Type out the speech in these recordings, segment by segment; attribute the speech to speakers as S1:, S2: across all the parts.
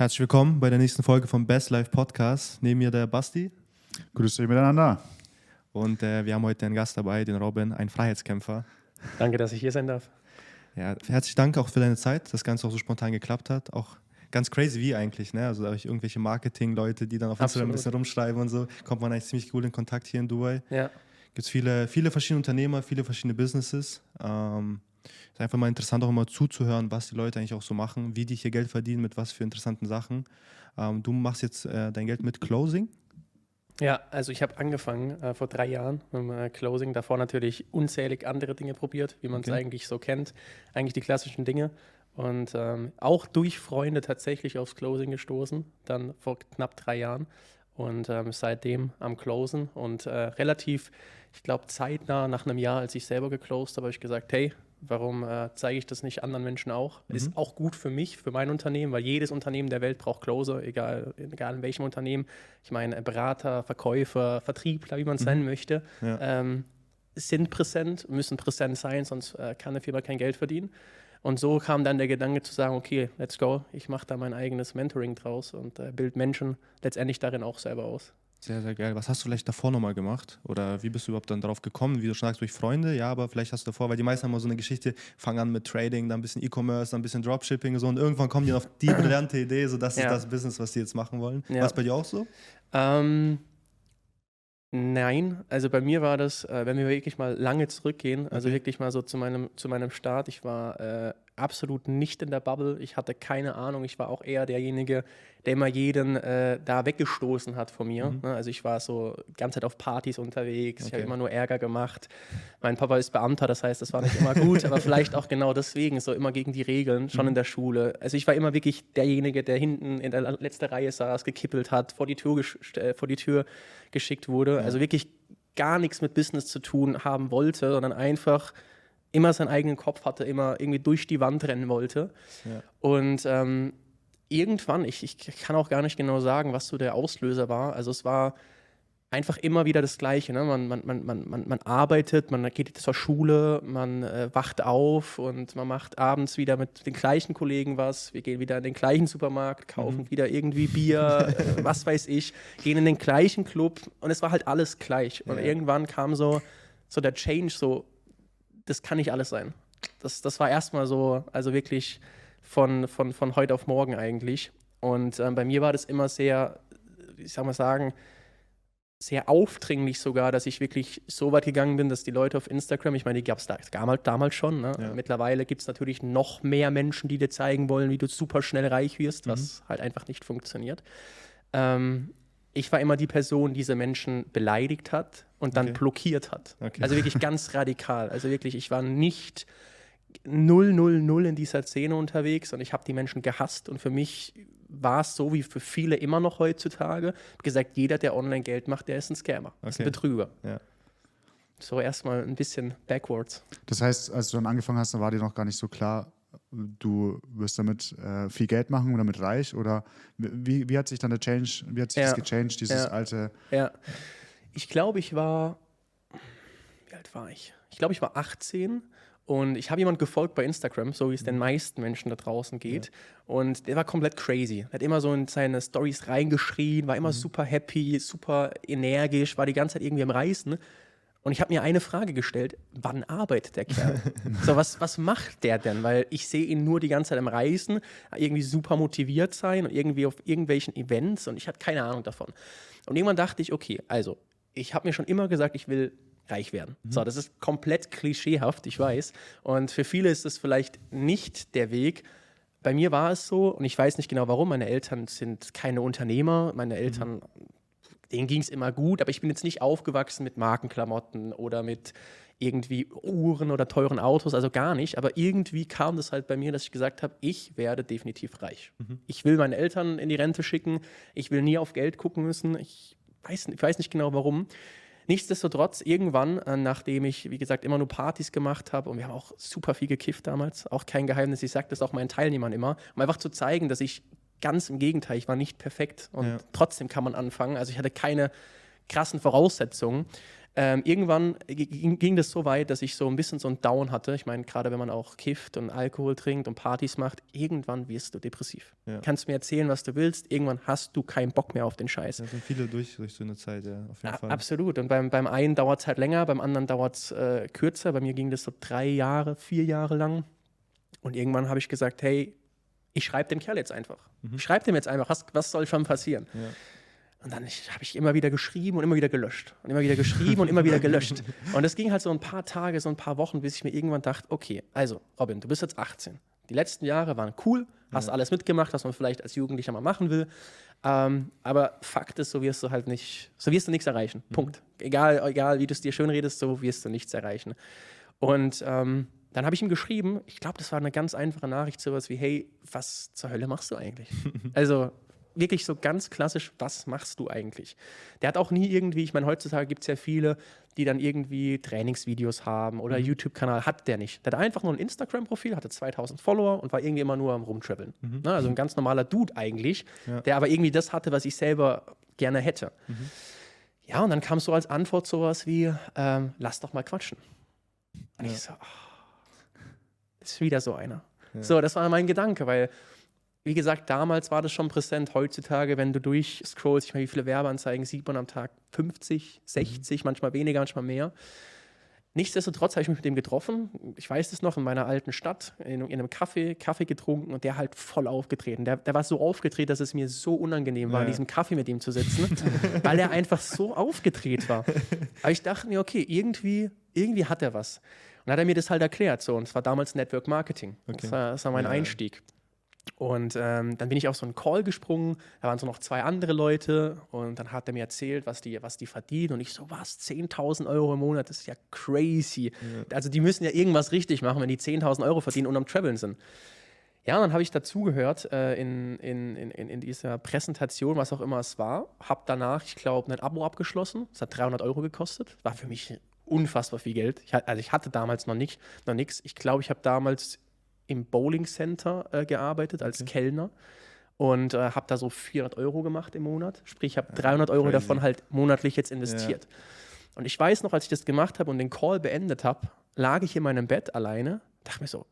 S1: Herzlich willkommen bei der nächsten Folge vom Best Life Podcast. Neben mir der Basti.
S2: Grüß dich miteinander.
S1: Und äh, wir haben heute einen Gast dabei, den Robin, ein Freiheitskämpfer.
S3: Danke, dass ich hier sein darf.
S1: Ja, herzlichen Dank auch für deine Zeit, dass das Ganze auch so spontan geklappt hat. Auch ganz crazy wie eigentlich, ne? Also da habe ich irgendwelche Marketing-Leute, die dann auf Instagram ein bisschen rumschreiben und so, kommt man eigentlich ziemlich cool in Kontakt hier in Dubai.
S3: Ja.
S1: Gibt es viele, viele verschiedene Unternehmer, viele verschiedene Businesses. Ähm, ist einfach mal interessant, auch immer zuzuhören, was die Leute eigentlich auch so machen, wie die hier Geld verdienen, mit was für interessanten Sachen. Ähm, du machst jetzt äh, dein Geld mit Closing.
S3: Ja, also ich habe angefangen äh, vor drei Jahren mit äh, Closing. Davor natürlich unzählig andere Dinge probiert, wie man es okay. eigentlich so kennt. Eigentlich die klassischen Dinge. Und ähm, auch durch Freunde tatsächlich aufs Closing gestoßen, dann vor knapp drei Jahren. Und ähm, seitdem am Closen und äh, relativ, ich glaube, zeitnah nach einem Jahr, als ich selber geclosed habe, habe ich gesagt, hey, Warum äh, zeige ich das nicht anderen Menschen auch? Mhm. Ist auch gut für mich, für mein Unternehmen, weil jedes Unternehmen der Welt braucht Closer, egal, egal in welchem Unternehmen. Ich meine, Berater, Verkäufer, Vertriebler, wie man es mhm. nennen möchte, ja. ähm, sind präsent, müssen präsent sein, sonst äh, kann eine Firma kein Geld verdienen. Und so kam dann der Gedanke zu sagen, okay, let's go, ich mache da mein eigenes Mentoring draus und äh, bild Menschen letztendlich darin auch selber aus.
S1: Sehr, sehr geil. Was hast du vielleicht davor nochmal gemacht? Oder wie bist du überhaupt dann darauf gekommen? Wie du schon sagst, durch Freunde, ja, aber vielleicht hast du davor, weil die meisten haben mal so eine Geschichte, fangen an mit Trading, dann ein bisschen E-Commerce, dann ein bisschen Dropshipping und so und irgendwann kommen die auf die brillante Idee, so das ja. ist das Business, was die jetzt machen wollen. Ja. War es bei dir auch so?
S3: Ähm, Nein, also bei mir war das, äh, wenn wir wirklich mal lange zurückgehen, also okay. wirklich mal so zu meinem, zu meinem Start, ich war äh, absolut nicht in der Bubble, ich hatte keine Ahnung, ich war auch eher derjenige, der immer jeden äh, da weggestoßen hat von mir. Mhm. Ne? Also ich war so die ganze Zeit auf Partys unterwegs, okay. ich habe immer nur Ärger gemacht. Mein Papa ist Beamter, das heißt, das war nicht immer gut, aber vielleicht auch genau deswegen, so immer gegen die Regeln, schon mhm. in der Schule. Also ich war immer wirklich derjenige, der hinten in der letzten Reihe saß, gekippelt hat, vor die Tür, äh, vor die Tür geschickt wurde. Ja. Also wirklich gar nichts mit Business zu tun haben wollte, sondern einfach immer seinen eigenen Kopf hatte, immer irgendwie durch die Wand rennen wollte. Ja. Und ähm, irgendwann, ich, ich kann auch gar nicht genau sagen, was so der Auslöser war. Also es war einfach immer wieder das Gleiche. Ne? Man, man, man, man, man arbeitet, man geht zur Schule, man äh, wacht auf und man macht abends wieder mit den gleichen Kollegen was. Wir gehen wieder in den gleichen Supermarkt, kaufen mhm. wieder irgendwie Bier, äh, was weiß ich, gehen in den gleichen Club und es war halt alles gleich. Und ja. irgendwann kam so, so der Change, so, das kann nicht alles sein. Das, das war erstmal so, also wirklich von, von, von heute auf morgen eigentlich. Und äh, bei mir war das immer sehr, ich sag mal sagen, sehr aufdringlich sogar, dass ich wirklich so weit gegangen bin, dass die Leute auf Instagram, ich meine, die gab es damals, damals schon, ne? ja. mittlerweile gibt es natürlich noch mehr Menschen, die dir zeigen wollen, wie du super schnell reich wirst, mhm. was halt einfach nicht funktioniert. Ähm, ich war immer die Person, die diese Menschen beleidigt hat und dann okay. blockiert hat. Okay. Also wirklich ganz radikal. Also wirklich, ich war nicht 000 in dieser Szene unterwegs und ich habe die Menschen gehasst und für mich war es so wie für viele immer noch heutzutage gesagt, jeder, der online Geld macht, der ist ein Scammer, okay. ist ein Betrüger. Ja. So erstmal ein bisschen backwards.
S2: Das heißt, als du dann angefangen hast, dann war dir noch gar nicht so klar, du wirst damit äh, viel Geld machen oder damit reich? Oder wie, wie hat sich dann der Change, wie hat sich ja. das gechanged, dieses
S3: ja.
S2: alte?
S3: Ja, ich glaube, ich war, wie alt war ich? Ich glaube, ich war 18 und ich habe jemand gefolgt bei Instagram, so wie es den mhm. meisten Menschen da draußen geht. Ja. Und der war komplett crazy. Er hat immer so in seine Stories reingeschrien, war immer mhm. super happy, super energisch, war die ganze Zeit irgendwie am Reisen. Und ich habe mir eine Frage gestellt: Wann arbeitet der Kerl? so, was, was macht der denn? Weil ich sehe ihn nur die ganze Zeit am Reisen, irgendwie super motiviert sein und irgendwie auf irgendwelchen Events und ich hatte keine Ahnung davon. Und irgendwann dachte ich: Okay, also, ich habe mir schon immer gesagt, ich will reich werden. Mhm. So, das ist komplett klischeehaft, ich weiß. Und für viele ist das vielleicht nicht der Weg. Bei mir war es so, und ich weiß nicht genau warum. Meine Eltern sind keine Unternehmer. Meine mhm. Eltern. Denen ging es immer gut, aber ich bin jetzt nicht aufgewachsen mit Markenklamotten oder mit irgendwie Uhren oder teuren Autos, also gar nicht. Aber irgendwie kam das halt bei mir, dass ich gesagt habe, ich werde definitiv reich. Mhm. Ich will meine Eltern in die Rente schicken. Ich will nie auf Geld gucken müssen. Ich weiß, ich weiß nicht genau warum. Nichtsdestotrotz, irgendwann, äh, nachdem ich, wie gesagt, immer nur Partys gemacht habe und wir haben auch super viel gekifft damals, auch kein Geheimnis, ich sage das auch meinen Teilnehmern immer, um einfach zu zeigen, dass ich ganz im Gegenteil, ich war nicht perfekt und ja. trotzdem kann man anfangen. Also ich hatte keine krassen Voraussetzungen. Ähm, irgendwann ging, ging, das so weit, dass ich so ein bisschen so ein Down hatte. Ich meine, gerade wenn man auch kifft und Alkohol trinkt und Partys macht, irgendwann wirst du depressiv. Ja. Kannst mir erzählen, was du willst, irgendwann hast du keinen Bock mehr auf den Scheiß.
S1: Da sind viele durch, durch so eine Zeit, ja,
S3: auf jeden A Fall. Absolut. Und beim, beim einen dauert es halt länger, beim anderen dauert es äh, kürzer. Bei mir ging das so drei Jahre, vier Jahre lang. Und irgendwann habe ich gesagt, hey, ich schreibe dem Kerl jetzt einfach. Mhm. Ich schreibe dem jetzt einfach, was, was soll schon passieren? Ja. Und dann habe ich immer wieder geschrieben und immer wieder gelöscht. Und immer wieder geschrieben und immer wieder gelöscht. Und es ging halt so ein paar Tage, so ein paar Wochen, bis ich mir irgendwann dachte, okay, also Robin, du bist jetzt 18. Die letzten Jahre waren cool, hast ja. alles mitgemacht, was man vielleicht als Jugendlicher mal machen will. Ähm, aber Fakt ist, so wirst du halt nicht, so wirst du nichts erreichen. Mhm. Punkt. Egal, egal wie du es dir schön redest, so wirst du nichts erreichen. Und ähm, dann habe ich ihm geschrieben, ich glaube, das war eine ganz einfache Nachricht, sowas wie, hey, was zur Hölle machst du eigentlich? also wirklich so ganz klassisch, was machst du eigentlich? Der hat auch nie irgendwie, ich meine, heutzutage gibt es ja viele, die dann irgendwie Trainingsvideos haben oder mhm. YouTube-Kanal, hat der nicht. Der hat einfach nur ein Instagram-Profil, hatte 2000 Follower und war irgendwie immer nur am Rumtraveln. Mhm. Ne? Also ein ganz normaler Dude eigentlich, ja. der aber irgendwie das hatte, was ich selber gerne hätte. Mhm. Ja, und dann kam so als Antwort sowas wie, ähm, lass doch mal quatschen. Und ja. ich so, oh, wieder so einer. Ja. So, das war mein Gedanke, weil wie gesagt, damals war das schon präsent. Heutzutage, wenn du durchscrollst, ich meine, wie viele Werbeanzeigen sieht man am Tag? 50, 60, mhm. manchmal weniger, manchmal mehr. Nichtsdestotrotz habe ich mich mit dem getroffen. Ich weiß es noch, in meiner alten Stadt, in, in einem Kaffee, Kaffee getrunken und der halt voll aufgetreten. Der, der war so aufgedreht, dass es mir so unangenehm war, ja. in diesem Kaffee mit ihm zu sitzen, weil er einfach so aufgedreht war. Aber ich dachte mir, okay, irgendwie, irgendwie hat er was. Dann hat er mir das halt erklärt. So, und es war damals Network Marketing. Okay. Das, war, das war mein ja. Einstieg. Und ähm, dann bin ich auf so einen Call gesprungen, da waren so noch zwei andere Leute und dann hat er mir erzählt, was die, was die verdienen und ich so, was, 10.000 Euro im Monat, das ist ja crazy. Ja. Also die müssen ja irgendwas richtig machen, wenn die 10.000 Euro verdienen und am Traveln sind. Ja, und dann habe ich dazugehört äh, in, in, in, in dieser Präsentation, was auch immer es war, habe danach, ich glaube, ein Abo abgeschlossen, das hat 300 Euro gekostet, war für mich unfassbar viel Geld. Ich, also ich hatte damals noch, nicht, noch nichts. Ich glaube, ich habe damals im Bowling Center äh, gearbeitet als okay. Kellner und äh, habe da so 400 Euro gemacht im Monat. Sprich, ich habe 300 Euro crazy. davon halt monatlich jetzt investiert. Ja. Und ich weiß noch, als ich das gemacht habe und den Call beendet habe, lag ich in meinem Bett alleine, dachte mir so,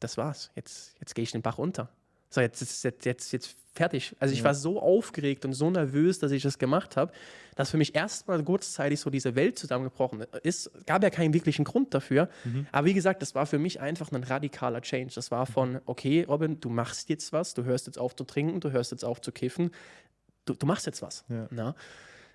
S3: das war's, jetzt, jetzt gehe ich den Bach unter. So, jetzt, jetzt, jetzt, jetzt fertig. Also ich ja. war so aufgeregt und so nervös, dass ich das gemacht habe, dass für mich erstmal kurzzeitig so diese Welt zusammengebrochen ist. Gab ja keinen wirklichen Grund dafür. Mhm. Aber wie gesagt, das war für mich einfach ein radikaler Change. Das war von, okay, Robin, du machst jetzt was, du hörst jetzt auf zu trinken, du hörst jetzt auf zu kiffen, du, du machst jetzt was. Ja. Na?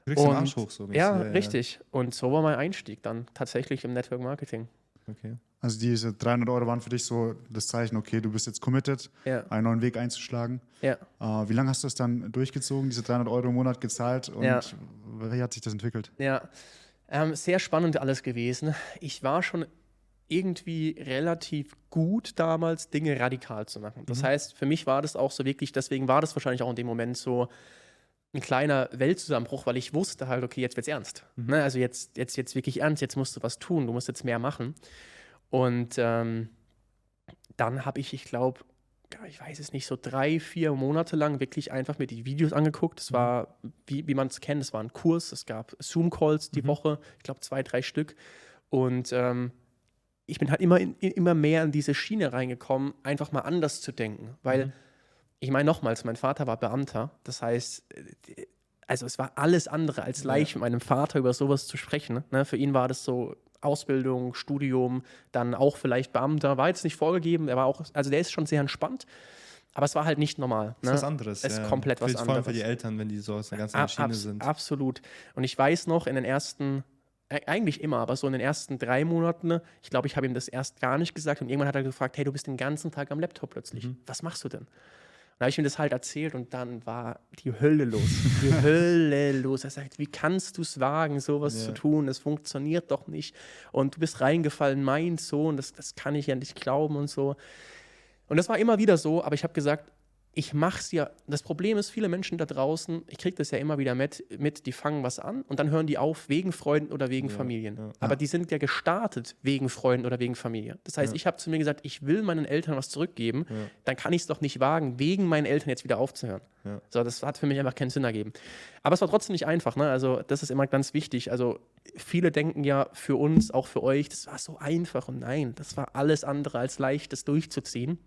S3: Du und, Arsch hoch, so ja, ja, richtig. Und so war mein Einstieg dann tatsächlich im Network Marketing.
S2: Okay. Also diese 300 Euro waren für dich so das Zeichen, okay, du bist jetzt committed, ja. einen neuen Weg einzuschlagen. Ja. Äh, wie lange hast du das dann durchgezogen, diese 300 Euro im Monat gezahlt und ja. wie hat sich das entwickelt?
S3: Ja, ähm, sehr spannend alles gewesen. Ich war schon irgendwie relativ gut damals, Dinge radikal zu machen. Das mhm. heißt, für mich war das auch so wirklich, deswegen war das wahrscheinlich auch in dem Moment so ein kleiner Weltzusammenbruch, weil ich wusste halt, okay, jetzt wird's ernst. Mhm. Ne? Also jetzt, jetzt, jetzt wirklich ernst, jetzt musst du was tun, du musst jetzt mehr machen. Und ähm, dann habe ich, ich glaube, ich weiß es nicht, so drei, vier Monate lang wirklich einfach mir die Videos angeguckt. Es mhm. war, wie, wie man es kennt, es war ein Kurs, es gab Zoom-Calls die mhm. Woche, ich glaube zwei, drei Stück. Und ähm, ich bin halt immer, in, immer mehr in diese Schiene reingekommen, einfach mal anders zu denken. Weil, mhm. ich meine nochmals, mein Vater war Beamter, das heißt, äh, also es war alles andere als leicht, ja. mit meinem Vater über sowas zu sprechen. Ne? Für ihn war das so, Ausbildung, Studium, dann auch vielleicht Beamter, war jetzt nicht vorgegeben, er war auch, also der ist schon sehr entspannt. Aber es war halt nicht normal. Ne?
S1: Ist was anderes.
S3: Es ist ja. komplett was anderes.
S1: Vor allem für die Eltern, wenn die so aus der ganzen Maschine Abs sind.
S3: Absolut. Und ich weiß noch, in den ersten, äh, eigentlich immer, aber so in den ersten drei Monaten, ich glaube, ich habe ihm das erst gar nicht gesagt und irgendwann hat er gefragt, hey, du bist den ganzen Tag am Laptop plötzlich. Mhm. Was machst du denn? Dann habe ich ihm das halt erzählt und dann war die Hölle los. Die Hölle los. Er sagt, wie kannst du es wagen, sowas ja. zu tun? Das funktioniert doch nicht. Und du bist reingefallen, mein Sohn, das, das kann ich ja nicht glauben und so. Und das war immer wieder so, aber ich habe gesagt, ich mache es ja. Das Problem ist, viele Menschen da draußen, ich kriege das ja immer wieder mit, mit, die fangen was an und dann hören die auf wegen Freunden oder wegen ja, Familien. Ja, Aber ja. die sind ja gestartet wegen Freunden oder wegen Familie. Das heißt, ich habe zu mir gesagt, ich will meinen Eltern was zurückgeben, dann kann ich es doch nicht wagen, wegen meinen Eltern jetzt wieder aufzuhören. So, das hat für mich einfach keinen Sinn ergeben. Aber es war trotzdem nicht einfach. Ne? Also, das ist immer ganz wichtig. Also, viele denken ja für uns, auch für euch, das war so einfach. Und nein, das war alles andere als leicht, das durchzuziehen.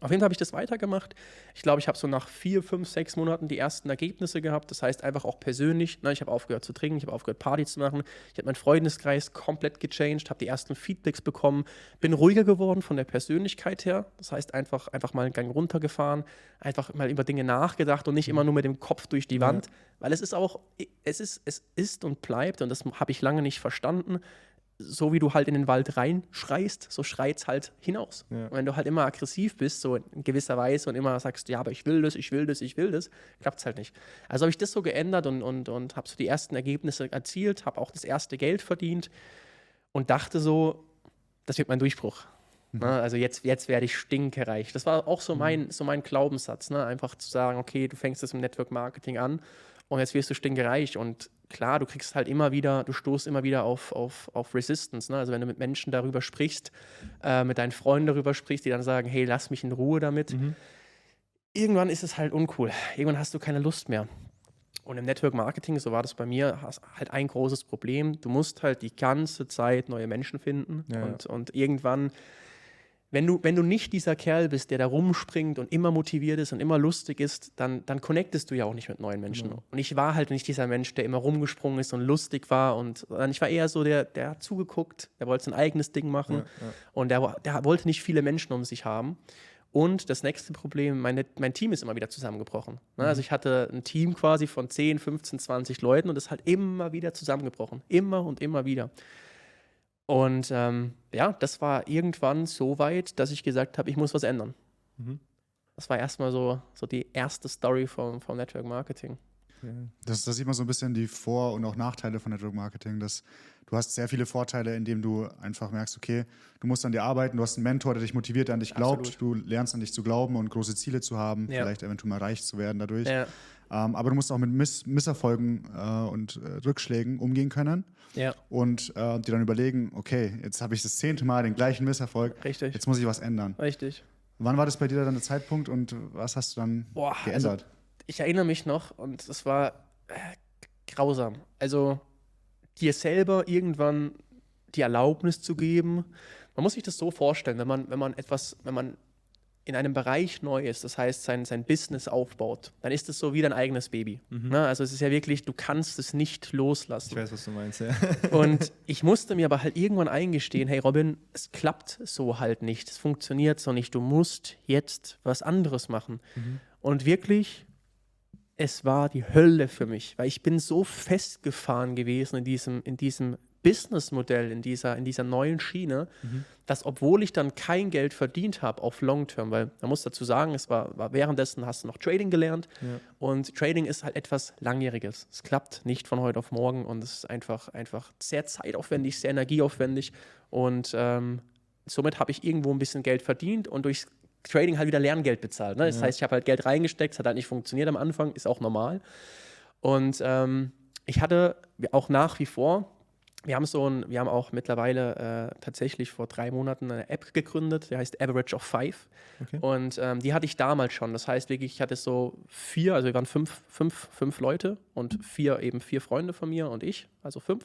S3: Auf jeden Fall habe ich das weitergemacht. Ich glaube, ich habe so nach vier, fünf, sechs Monaten die ersten Ergebnisse gehabt. Das heißt einfach auch persönlich. Ne, ich habe aufgehört zu trinken, ich habe aufgehört Party zu machen. Ich habe meinen Freundeskreis komplett gechanged, habe die ersten Feedbacks bekommen, bin ruhiger geworden von der Persönlichkeit her. Das heißt einfach, einfach mal einen Gang runtergefahren, einfach mal über Dinge nachgedacht und nicht immer nur mit dem Kopf durch die Wand. Ja. Weil es ist auch, es ist, es ist und bleibt, und das habe ich lange nicht verstanden, so wie du halt in den Wald reinschreist, so schreit es halt hinaus. Ja. Und wenn du halt immer aggressiv bist, so in gewisser Weise und immer sagst, ja, aber ich will das, ich will das, ich will das, klappt es halt nicht. Also habe ich das so geändert und, und, und habe so die ersten Ergebnisse erzielt, habe auch das erste Geld verdient und dachte so, das wird mein Durchbruch. Mhm. Ne? Also jetzt, jetzt werde ich stinkereich. Das war auch so mhm. mein, so mein Glaubenssatz, ne? einfach zu sagen, okay, du fängst das im Network Marketing an und jetzt wirst du stinkereich und klar, du kriegst halt immer wieder, du stoßt immer wieder auf, auf, auf Resistance. Ne? Also wenn du mit Menschen darüber sprichst, äh, mit deinen Freunden darüber sprichst, die dann sagen, hey, lass mich in Ruhe damit. Mhm. Irgendwann ist es halt uncool. Irgendwann hast du keine Lust mehr. Und im Network Marketing, so war das bei mir, hast halt ein großes Problem. Du musst halt die ganze Zeit neue Menschen finden. Ja, und, ja. und irgendwann wenn du, wenn du nicht dieser Kerl bist, der da rumspringt und immer motiviert ist und immer lustig ist, dann, dann connectest du ja auch nicht mit neuen Menschen. Genau. Und ich war halt nicht dieser Mensch, der immer rumgesprungen ist und lustig war. Und ich war eher so der, der hat zugeguckt, der wollte sein eigenes Ding machen. Ja, ja. Und der, der wollte nicht viele Menschen um sich haben. Und das nächste Problem, meine, mein Team ist immer wieder zusammengebrochen. Ne? Also mhm. Also ich hatte ein Team quasi von 10, 15, 20 Leuten und es hat immer wieder zusammengebrochen. Immer und immer wieder. Und ähm, ja, das war irgendwann so weit, dass ich gesagt habe, ich muss was ändern. Mhm. Das war erstmal so, so die erste Story vom, vom Network Marketing.
S2: Das, das sieht man so ein bisschen die Vor- und auch Nachteile von Network Marketing. Dass du hast sehr viele Vorteile, indem du einfach merkst, okay, du musst an dir arbeiten, du hast einen Mentor, der dich motiviert, der an dich glaubt, Absolut. du lernst an dich zu glauben und große Ziele zu haben, ja. vielleicht eventuell mal reich zu werden dadurch. Ja. Ähm, aber du musst auch mit Miss Misserfolgen äh, und äh, Rückschlägen umgehen können. Ja. Und äh, dir dann überlegen, okay, jetzt habe ich das zehnte Mal den gleichen Misserfolg. Richtig. Jetzt muss ich was ändern.
S3: Richtig.
S2: Wann war das bei dir dann der Zeitpunkt und was hast du dann Boah, also geändert?
S3: Also, ich erinnere mich noch und es war äh, grausam. Also dir selber irgendwann die Erlaubnis zu geben. Man muss sich das so vorstellen, wenn man, wenn man etwas, wenn man in einem Bereich neu ist, das heißt sein, sein Business aufbaut, dann ist es so wie dein eigenes Baby. Mhm. Ne? Also es ist ja wirklich, du kannst es nicht loslassen.
S1: Ich weiß, was du meinst, ja.
S3: Und ich musste mir aber halt irgendwann eingestehen, hey Robin, es klappt so halt nicht, es funktioniert so nicht, du musst jetzt was anderes machen. Mhm. Und wirklich, es war die Hölle für mich, weil ich bin so festgefahren gewesen in diesem, in diesem Businessmodell in dieser, in dieser neuen Schiene, mhm. dass obwohl ich dann kein Geld verdient habe auf Long Term, weil man muss dazu sagen, es war, war währenddessen hast du noch Trading gelernt ja. und Trading ist halt etwas Langjähriges. Es klappt nicht von heute auf morgen und es ist einfach, einfach sehr zeitaufwendig, sehr energieaufwendig und ähm, somit habe ich irgendwo ein bisschen Geld verdient und durch Trading halt wieder Lerngeld bezahlt. Ne? Das ja. heißt, ich habe halt Geld reingesteckt, es hat halt nicht funktioniert am Anfang, ist auch normal. Und ähm, ich hatte auch nach wie vor wir haben so ein, wir haben auch mittlerweile äh, tatsächlich vor drei Monaten eine App gegründet, die heißt Average of Five. Okay. Und ähm, die hatte ich damals schon. Das heißt wirklich, ich hatte so vier, also wir waren fünf, fünf, fünf Leute und vier eben vier Freunde von mir und ich, also fünf.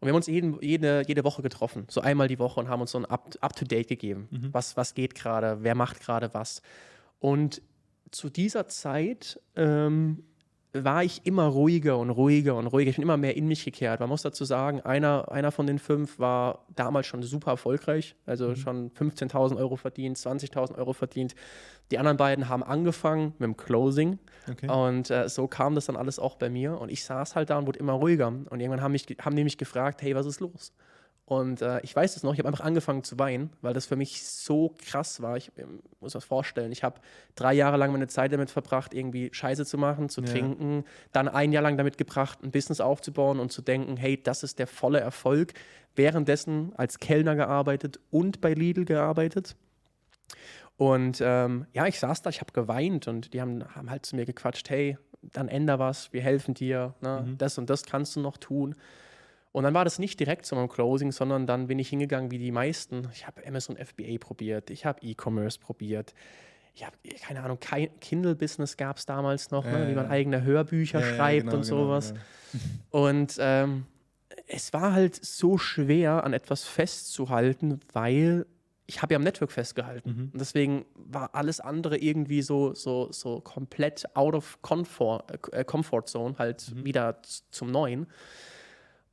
S3: Und wir haben uns jeden, jede, jede Woche getroffen, so einmal die Woche und haben uns so ein Up-to-Date gegeben. Mhm. Was, was geht gerade, wer macht gerade was. Und zu dieser Zeit ähm, war ich immer ruhiger und ruhiger und ruhiger. Ich bin immer mehr in mich gekehrt. Man muss dazu sagen, einer, einer von den fünf war damals schon super erfolgreich, also mhm. schon 15.000 Euro verdient, 20.000 Euro verdient. Die anderen beiden haben angefangen mit dem Closing okay. und äh, so kam das dann alles auch bei mir und ich saß halt da und wurde immer ruhiger. Und irgendwann haben, mich, haben die mich gefragt, hey, was ist los? Und äh, ich weiß es noch, ich habe einfach angefangen zu weinen, weil das für mich so krass war. Ich äh, muss mir das vorstellen. Ich habe drei Jahre lang meine Zeit damit verbracht, irgendwie Scheiße zu machen, zu ja. trinken, dann ein Jahr lang damit gebracht, ein Business aufzubauen und zu denken, hey, das ist der volle Erfolg. Währenddessen als Kellner gearbeitet und bei Lidl gearbeitet. Und ähm, ja, ich saß da, ich habe geweint und die haben, haben halt zu mir gequatscht, hey, dann änder was, wir helfen dir, ne? mhm. das und das kannst du noch tun. Und dann war das nicht direkt zu meinem Closing, sondern dann bin ich hingegangen wie die meisten. Ich habe Amazon FBA probiert, ich habe E-Commerce probiert. Ich habe, keine Ahnung, Kindle-Business gab es damals noch, ne? wie man eigene Hörbücher ja, schreibt genau, und genau, sowas. Genau, und ähm, es war halt so schwer, an etwas festzuhalten, weil ich habe ja am Network festgehalten. Mhm. Und deswegen war alles andere irgendwie so, so, so komplett out of comfort, äh, comfort zone, halt mhm. wieder zum Neuen.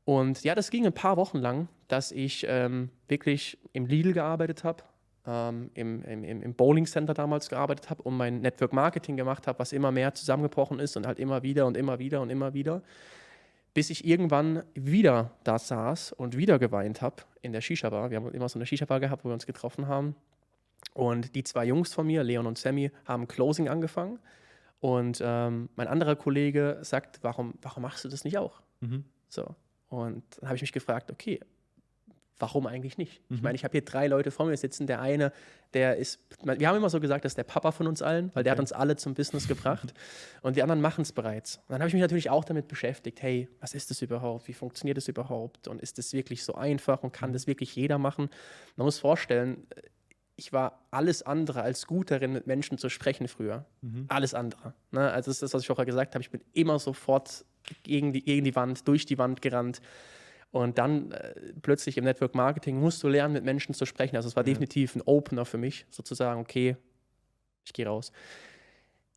S3: Und ja, das ging ein paar Wochen lang, dass ich ähm, wirklich im Lidl gearbeitet habe, ähm, im, im, im Bowling Center damals gearbeitet habe und mein Network Marketing gemacht habe, was immer mehr zusammengebrochen ist und halt immer wieder und immer wieder und immer wieder, bis ich irgendwann wieder da saß und wieder geweint habe in der Shisha-Bar. Wir haben immer so eine Shisha-Bar gehabt, wo wir uns getroffen haben. Und die zwei Jungs von mir, Leon und Sammy, haben Closing angefangen. Und ähm, mein anderer Kollege sagt, warum, warum machst du das nicht auch? Mhm. So. Und dann habe ich mich gefragt, okay, warum eigentlich nicht? Mhm. Ich meine, ich habe hier drei Leute vor mir sitzen. Der eine, der ist, wir haben immer so gesagt, das ist der Papa von uns allen, weil der okay. hat uns alle zum Business gebracht. Und die anderen machen es bereits. Und dann habe ich mich natürlich auch damit beschäftigt, hey, was ist das überhaupt? Wie funktioniert das überhaupt? Und ist das wirklich so einfach und kann mhm. das wirklich jeder machen? Man muss vorstellen, ich war alles andere als gut darin, mit Menschen zu sprechen früher. Mhm. Alles andere. Ne? Also das ist das, was ich vorher gesagt habe. Ich bin immer sofort gegen die, gegen die Wand, durch die Wand gerannt. Und dann äh, plötzlich im Network Marketing musst du lernen, mit Menschen zu sprechen. Also es war ja. definitiv ein Opener für mich, sozusagen, okay, ich gehe raus.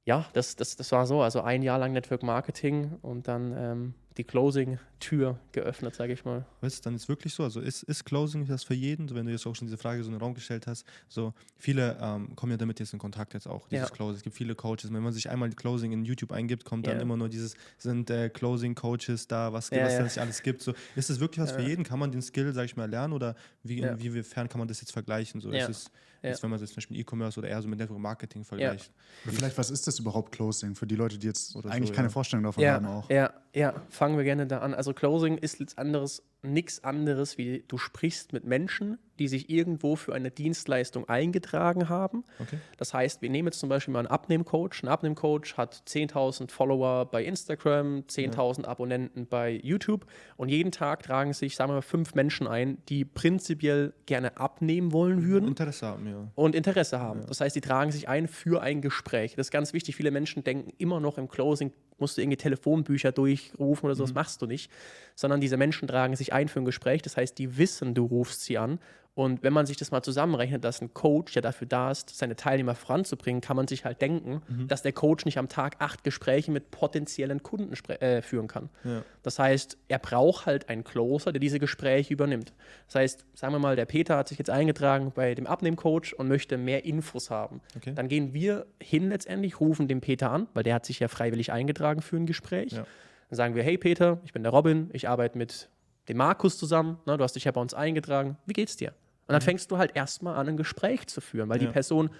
S3: Ja, das, das, das war so. Also ein Jahr lang Network Marketing und dann ähm, die Closing-Tür geöffnet, sage ich mal.
S1: Weißt du, dann ist wirklich so, also ist, ist Closing das für jeden, so wenn du jetzt auch schon diese Frage so in den Raum gestellt hast, so viele ähm, kommen ja damit jetzt in Kontakt jetzt auch, dieses ja. Closing. Es gibt viele Coaches, wenn man sich einmal Closing in YouTube eingibt, kommt dann ja. immer nur dieses, sind äh, Closing-Coaches da, was, ja, was ja. es alles gibt. So, ist das wirklich was für jeden? Kann man den Skill, sage ich mal, lernen oder wie, inwiefern kann man das jetzt vergleichen? So, ist es ja. Jetzt, wenn man das zum Beispiel E-Commerce oder eher so mit Network Marketing vergleicht.
S2: Ja. Vielleicht, was ist das überhaupt Closing für die Leute, die jetzt oder eigentlich so, keine Vorstellung davon
S3: ja,
S2: haben auch?
S3: Ja, ja, fangen wir gerne da an. Also Closing ist nichts anderes, nichts anderes, wie du sprichst mit Menschen, die sich irgendwo für eine Dienstleistung eingetragen haben. Okay. Das heißt, wir nehmen jetzt zum Beispiel mal einen Abnehmcoach. Ein Abnehmcoach hat 10.000 Follower bei Instagram, 10.000 ja. Abonnenten bei YouTube und jeden Tag tragen sich, sagen wir mal, fünf Menschen ein, die prinzipiell gerne abnehmen wollen würden.
S1: Interesse haben, ja.
S3: Und Interesse haben. Ja. Das heißt, die tragen sich ein für ein Gespräch. Das ist ganz wichtig. Viele Menschen denken immer noch im Closing, musst du irgendwie Telefonbücher durchrufen oder so, mhm. das machst du nicht. Sondern diese Menschen tragen sich ein für ein Gespräch. Das heißt, die wissen, du rufst sie an und wenn man sich das mal zusammenrechnet, dass ein Coach ja dafür da ist, seine Teilnehmer voranzubringen, kann man sich halt denken, mhm. dass der Coach nicht am Tag acht Gespräche mit potenziellen Kunden äh, führen kann. Ja. Das heißt, er braucht halt einen Closer, der diese Gespräche übernimmt. Das heißt, sagen wir mal, der Peter hat sich jetzt eingetragen bei dem Abnehmcoach und möchte mehr Infos haben. Okay. Dann gehen wir hin letztendlich, rufen den Peter an, weil der hat sich ja freiwillig eingetragen für ein Gespräch. Ja. Dann sagen wir, hey Peter, ich bin der Robin, ich arbeite mit dem Markus zusammen, ne, du hast dich ja bei uns eingetragen, wie geht's dir? Und dann mhm. fängst du halt erstmal an, ein Gespräch zu führen, weil ja. die Person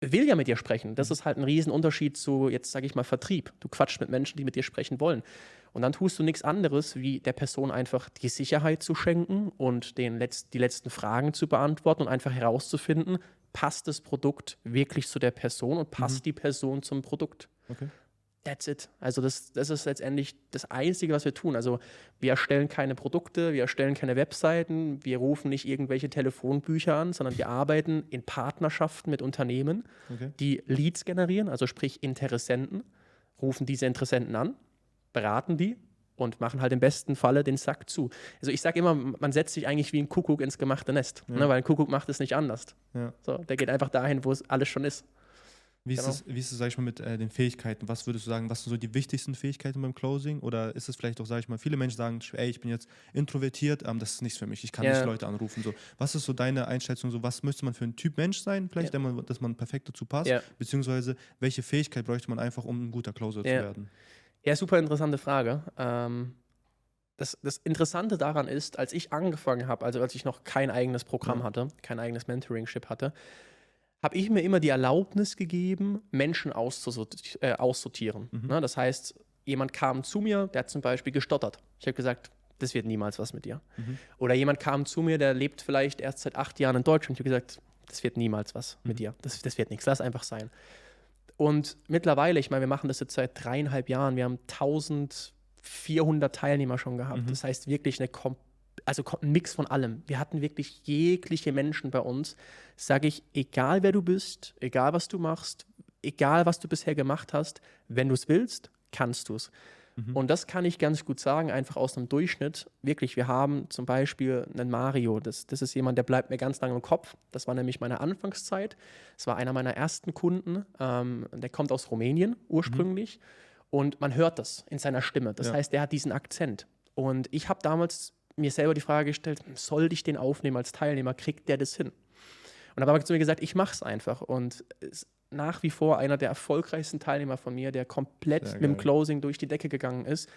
S3: will ja mit dir sprechen. Das ist halt ein Riesenunterschied zu, jetzt sage ich mal, Vertrieb. Du quatschst mit Menschen, die mit dir sprechen wollen. Und dann tust du nichts anderes, wie der Person einfach die Sicherheit zu schenken und den Letz die letzten Fragen zu beantworten und einfach herauszufinden, passt das Produkt wirklich zu der Person und passt mhm. die Person zum Produkt. Okay. That's it. Also das, das ist letztendlich das Einzige, was wir tun. Also wir erstellen keine Produkte, wir erstellen keine Webseiten, wir rufen nicht irgendwelche Telefonbücher an, sondern wir arbeiten in Partnerschaften mit Unternehmen, okay. die Leads generieren, also sprich Interessenten, rufen diese Interessenten an, beraten die und machen halt im besten Falle den Sack zu. Also ich sage immer, man setzt sich eigentlich wie ein Kuckuck ins gemachte Nest, ja. ne, weil ein Kuckuck macht es nicht anders. Ja. So, der geht einfach dahin, wo es alles schon ist.
S1: Wie ist, genau. es, wie ist es, sag ich mal, mit äh, den Fähigkeiten? Was würdest du sagen, was sind so die wichtigsten Fähigkeiten beim Closing? Oder ist es vielleicht auch, sag ich mal, viele Menschen sagen, ey, ich bin jetzt introvertiert, ähm, das ist nichts für mich, ich kann ja. nicht Leute anrufen. So. Was ist so deine Einschätzung, so, was müsste man für ein Typ Mensch sein, vielleicht, ja. man, dass man perfekt dazu passt? Ja. Beziehungsweise, welche Fähigkeit bräuchte man einfach, um ein guter Closer zu werden?
S3: Ja, super interessante Frage. Ähm, das, das, Interessante daran ist, als ich angefangen habe, also als ich noch kein eigenes Programm hatte, kein eigenes Mentoringship hatte, habe ich mir immer die Erlaubnis gegeben, Menschen äh, aussortieren. Mhm. Ne? Das heißt, jemand kam zu mir, der hat zum Beispiel gestottert. Ich habe gesagt, das wird niemals was mit dir. Mhm. Oder jemand kam zu mir, der lebt vielleicht erst seit acht Jahren in Deutschland. Ich habe gesagt, das wird niemals was mhm. mit dir. Das, das wird nichts. Lass einfach sein. Und mittlerweile, ich meine, wir machen das jetzt seit dreieinhalb Jahren. Wir haben 1400 Teilnehmer schon gehabt. Mhm. Das heißt wirklich eine also ein Mix von allem. Wir hatten wirklich jegliche Menschen bei uns. Sage ich, egal wer du bist, egal was du machst, egal was du bisher gemacht hast, wenn du es willst, kannst du es. Mhm. Und das kann ich ganz gut sagen, einfach aus einem Durchschnitt. Wirklich, wir haben zum Beispiel einen Mario, das, das ist jemand, der bleibt mir ganz lange im Kopf. Das war nämlich meine Anfangszeit. Das war einer meiner ersten Kunden. Ähm, der kommt aus Rumänien ursprünglich. Mhm. Und man hört das in seiner Stimme. Das ja. heißt, der hat diesen Akzent. Und ich habe damals mir selber die Frage gestellt, soll ich den aufnehmen als Teilnehmer? Kriegt der das hin? Und habe aber zu mir gesagt, ich mache es einfach. Und es nach wie vor einer der erfolgreichsten Teilnehmer von mir, der komplett mit dem Closing durch die Decke gegangen ist.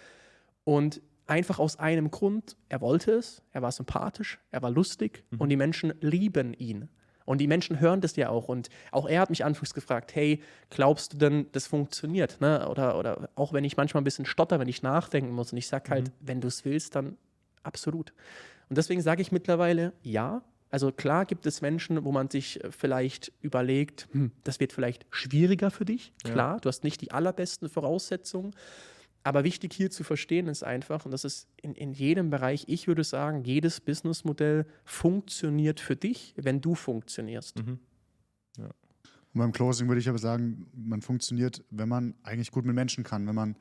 S3: Und einfach aus einem Grund, er wollte es, er war sympathisch, er war lustig mhm. und die Menschen lieben ihn. Und die Menschen hören das ja auch. Und auch er hat mich anfangs gefragt, hey, glaubst du denn, das funktioniert? Ne? Oder, oder auch wenn ich manchmal ein bisschen stotter, wenn ich nachdenken muss. Und ich sage halt, mhm. wenn du es willst, dann absolut. Und deswegen sage ich mittlerweile, ja, also klar gibt es Menschen, wo man sich äh, vielleicht überlegt, hm, das wird vielleicht schwieriger für dich. Klar, ja. du hast nicht die allerbesten Voraussetzungen. Aber wichtig hier zu verstehen ist einfach, und das ist in, in jedem Bereich, ich würde sagen, jedes Businessmodell funktioniert für dich, wenn du funktionierst. Mhm.
S2: Ja. Und beim Closing würde ich aber sagen, man funktioniert, wenn man eigentlich gut mit Menschen kann, wenn man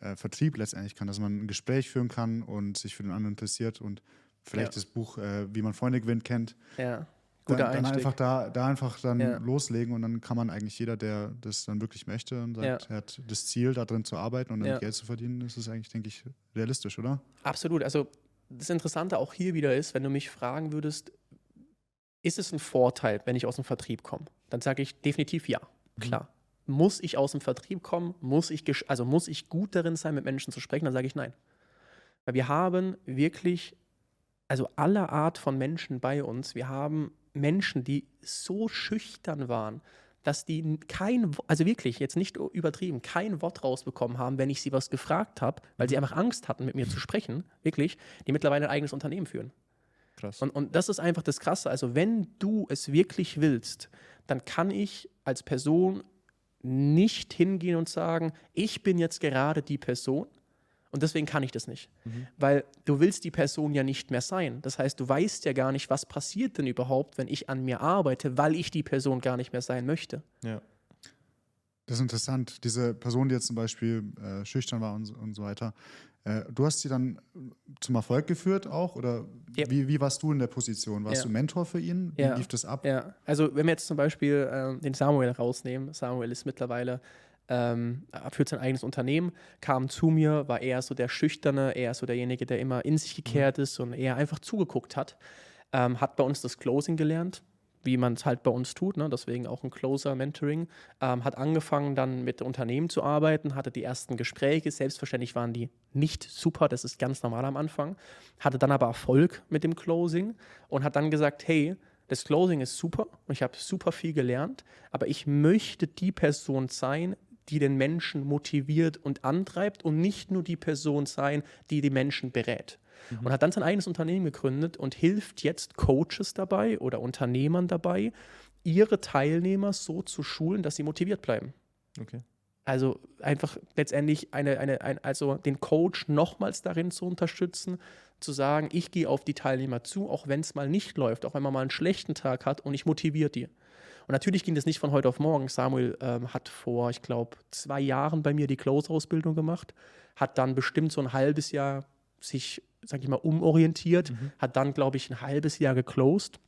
S2: äh, Vertrieb letztendlich kann, dass man ein Gespräch führen kann und sich für den anderen interessiert und vielleicht ja. das Buch äh, Wie man Freunde gewinnt kennt.
S3: Ja.
S2: Guter dann, dann einfach da, da einfach dann ja. loslegen und dann kann man eigentlich jeder, der das dann wirklich möchte und sagt, ja. er hat das Ziel, da drin zu arbeiten und dann Geld zu verdienen, das ist eigentlich, denke ich, realistisch, oder?
S3: Absolut. Also das Interessante auch hier wieder ist, wenn du mich fragen würdest, ist es ein Vorteil, wenn ich aus dem Vertrieb komme? Dann sage ich definitiv ja. Mhm. Muss ich aus dem Vertrieb kommen? Muss ich, also muss ich gut darin sein, mit Menschen zu sprechen? Dann sage ich nein. Weil wir haben wirklich also aller Art von Menschen bei uns. Wir haben Menschen, die so schüchtern waren, dass die kein, also wirklich, jetzt nicht übertrieben, kein Wort rausbekommen haben, wenn ich sie was gefragt habe, weil sie einfach Angst hatten, mit mir zu sprechen, wirklich, die mittlerweile ein eigenes Unternehmen führen. Krass. Und, und das ist einfach das Krasse. Also, wenn du es wirklich willst, dann kann ich als Person nicht hingehen und sagen, ich bin jetzt gerade die Person, und deswegen kann ich das nicht. Mhm. Weil du willst die Person ja nicht mehr sein. Das heißt, du weißt ja gar nicht, was passiert denn überhaupt, wenn ich an mir arbeite, weil ich die Person gar nicht mehr sein möchte.
S2: Ja. Das ist interessant. Diese Person, die jetzt zum Beispiel äh, schüchtern war und so, und so weiter, du hast sie dann zum Erfolg geführt auch? Oder ja. wie, wie warst du in der Position? Warst ja. du Mentor für ihn? Wie
S3: ja.
S2: lief das ab?
S3: Ja, also wenn wir jetzt zum Beispiel äh, den Samuel rausnehmen, Samuel ist mittlerweile ähm, führt sein eigenes Unternehmen, kam zu mir, war eher so der Schüchterne, eher so derjenige, der immer in sich gekehrt mhm. ist und eher einfach zugeguckt hat. Ähm, hat bei uns das Closing gelernt, wie man es halt bei uns tut, ne? deswegen auch ein Closer-Mentoring. Ähm, hat angefangen dann mit Unternehmen zu arbeiten, hatte die ersten Gespräche, selbstverständlich waren die nicht super, das ist ganz normal am Anfang, hatte dann aber Erfolg mit dem Closing und hat dann gesagt, hey, das Closing ist super und ich habe super viel gelernt, aber ich möchte die Person sein, die den Menschen motiviert und antreibt und nicht nur die Person sein, die die Menschen berät. Mhm. Und hat dann sein eigenes Unternehmen gegründet und hilft jetzt Coaches dabei oder Unternehmern dabei, ihre Teilnehmer so zu schulen, dass sie motiviert bleiben.
S1: Okay.
S3: Also einfach letztendlich eine, eine, ein, also den Coach nochmals darin zu unterstützen, zu sagen, ich gehe auf die Teilnehmer zu, auch wenn es mal nicht läuft, auch wenn man mal einen schlechten Tag hat und ich motiviere die. Und natürlich ging das nicht von heute auf morgen. Samuel ähm, hat vor, ich glaube, zwei Jahren bei mir die Close-Ausbildung gemacht, hat dann bestimmt so ein halbes Jahr sich, sag ich mal, umorientiert, mhm. hat dann, glaube ich, ein halbes Jahr geclosed,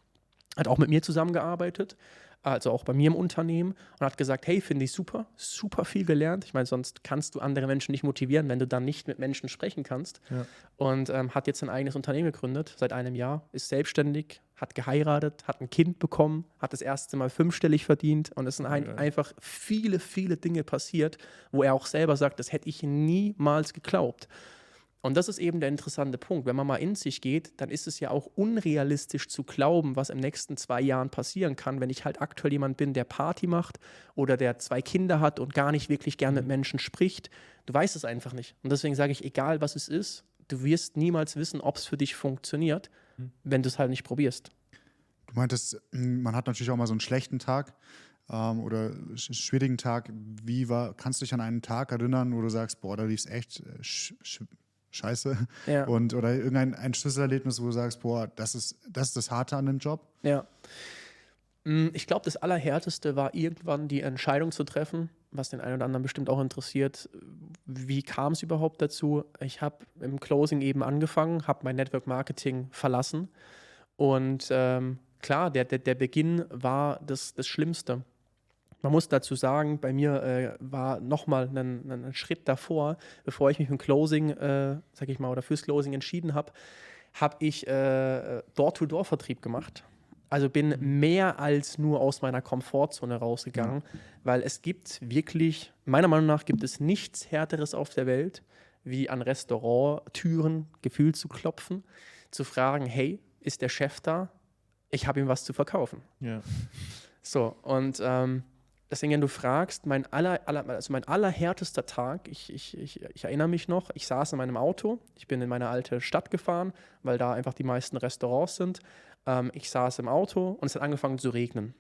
S3: hat auch mit mir zusammengearbeitet, also auch bei mir im Unternehmen und hat gesagt, hey, finde ich super, super viel gelernt. Ich meine, sonst kannst du andere Menschen nicht motivieren, wenn du dann nicht mit Menschen sprechen kannst. Ja. Und ähm, hat jetzt ein eigenes Unternehmen gegründet, seit einem Jahr, ist selbstständig, hat geheiratet, hat ein Kind bekommen, hat das erste Mal fünfstellig verdient und es sind ein, ja. einfach viele, viele Dinge passiert, wo er auch selber sagt, das hätte ich niemals geglaubt. Und das ist eben der interessante Punkt. Wenn man mal in sich geht, dann ist es ja auch unrealistisch zu glauben, was im nächsten zwei Jahren passieren kann, wenn ich halt aktuell jemand bin, der Party macht oder der zwei Kinder hat und gar nicht wirklich gern mit mhm. Menschen spricht. Du weißt es einfach nicht. Und deswegen sage ich, egal was es ist, du wirst niemals wissen, ob es für dich funktioniert wenn du es halt nicht probierst.
S2: Du meintest, man hat natürlich auch mal so einen schlechten Tag ähm, oder schwierigen Tag. Wie war, kannst du dich an einen Tag erinnern, wo du sagst, boah, da lief es echt äh, sch sch scheiße? Ja. Und, oder irgendein ein Schlüsselerlebnis, wo du sagst, boah, das ist, das ist das Harte an dem Job?
S3: Ja. Mm, ich glaube, das Allerhärteste war irgendwann die Entscheidung zu treffen, was den einen oder anderen bestimmt auch interessiert. Wie kam es überhaupt dazu? Ich habe im Closing eben angefangen, habe mein Network Marketing verlassen und ähm, klar, der, der, der Beginn war das, das Schlimmste. Man muss dazu sagen, bei mir äh, war nochmal ein, ein Schritt davor, bevor ich mich für ein Closing, äh, sag ich mal, oder fürs Closing entschieden habe, habe ich äh, Door-to-Door-Vertrieb gemacht. Also bin mehr als nur aus meiner Komfortzone rausgegangen, mhm. weil es gibt wirklich, meiner Meinung nach gibt es nichts Härteres auf der Welt, wie an Restauranttüren gefühlt zu klopfen, zu fragen, hey, ist der Chef da? Ich habe ihm was zu verkaufen. Ja. So, und ähm, deswegen, wenn du fragst, mein, aller, aller, also mein allerhärtester Tag, ich, ich, ich, ich, erinnere mich noch, ich saß in meinem Auto, ich bin in meine alte Stadt gefahren, weil da einfach die meisten Restaurants sind. Ähm, ich saß im Auto und es hat angefangen zu regnen.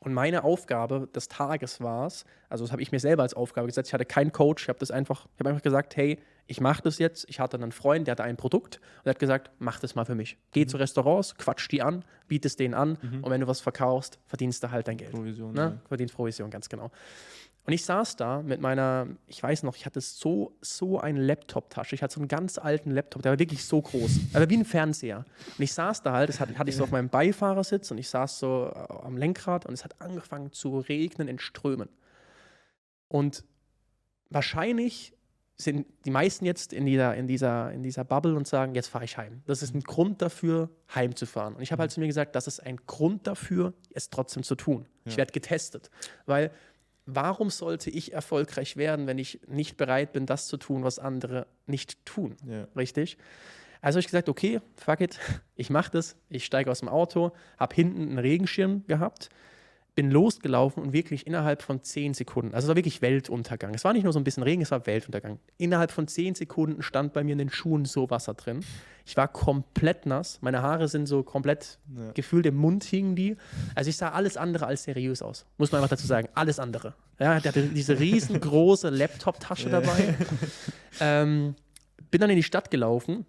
S3: Und meine Aufgabe des Tages war es, also das habe ich mir selber als Aufgabe gesetzt, ich hatte keinen Coach, ich habe das einfach, ich habe einfach gesagt, hey, ich mache das jetzt. Ich hatte einen Freund, der hatte ein Produkt und der hat gesagt, mach das mal für mich. Geh mhm. zu Restaurants, quatsch die an, biet es denen an mhm. und wenn du was verkaufst, verdienst du halt dein Geld. Provision. Ne? Ja. Verdienst Provision, ganz genau. Und ich saß da mit meiner, ich weiß noch, ich hatte so, so eine Laptop-Tasche. Ich hatte so einen ganz alten Laptop, der war wirklich so groß. Aber wie ein Fernseher. Und ich saß da halt, das hatte, hatte ich so auf meinem Beifahrersitz und ich saß so äh, am Lenkrad und es hat angefangen zu regnen in Strömen. Und wahrscheinlich sind die meisten jetzt in dieser, in dieser, in dieser Bubble und sagen, jetzt fahre ich heim. Das ist ein Grund dafür, heimzufahren. Und ich habe halt zu mir gesagt, das ist ein Grund dafür, es trotzdem zu tun. Ja. Ich werde getestet. Weil warum sollte ich erfolgreich werden, wenn ich nicht bereit bin, das zu tun, was andere nicht tun? Ja. Richtig? Also habe ich gesagt, okay, fuck it, ich mache das. Ich steige aus dem Auto, habe hinten einen Regenschirm gehabt bin losgelaufen und wirklich innerhalb von zehn Sekunden, also es war wirklich Weltuntergang. Es war nicht nur so ein bisschen Regen, es war Weltuntergang. Innerhalb von zehn Sekunden stand bei mir in den Schuhen so Wasser drin. Ich war komplett nass. Meine Haare sind so komplett ja. gefühlt im Mund hingen die. Also ich sah alles andere als seriös aus. Muss man einfach dazu sagen. Alles andere. Ja, der hatte diese riesengroße Laptop-Tasche dabei. ähm, bin dann in die Stadt gelaufen,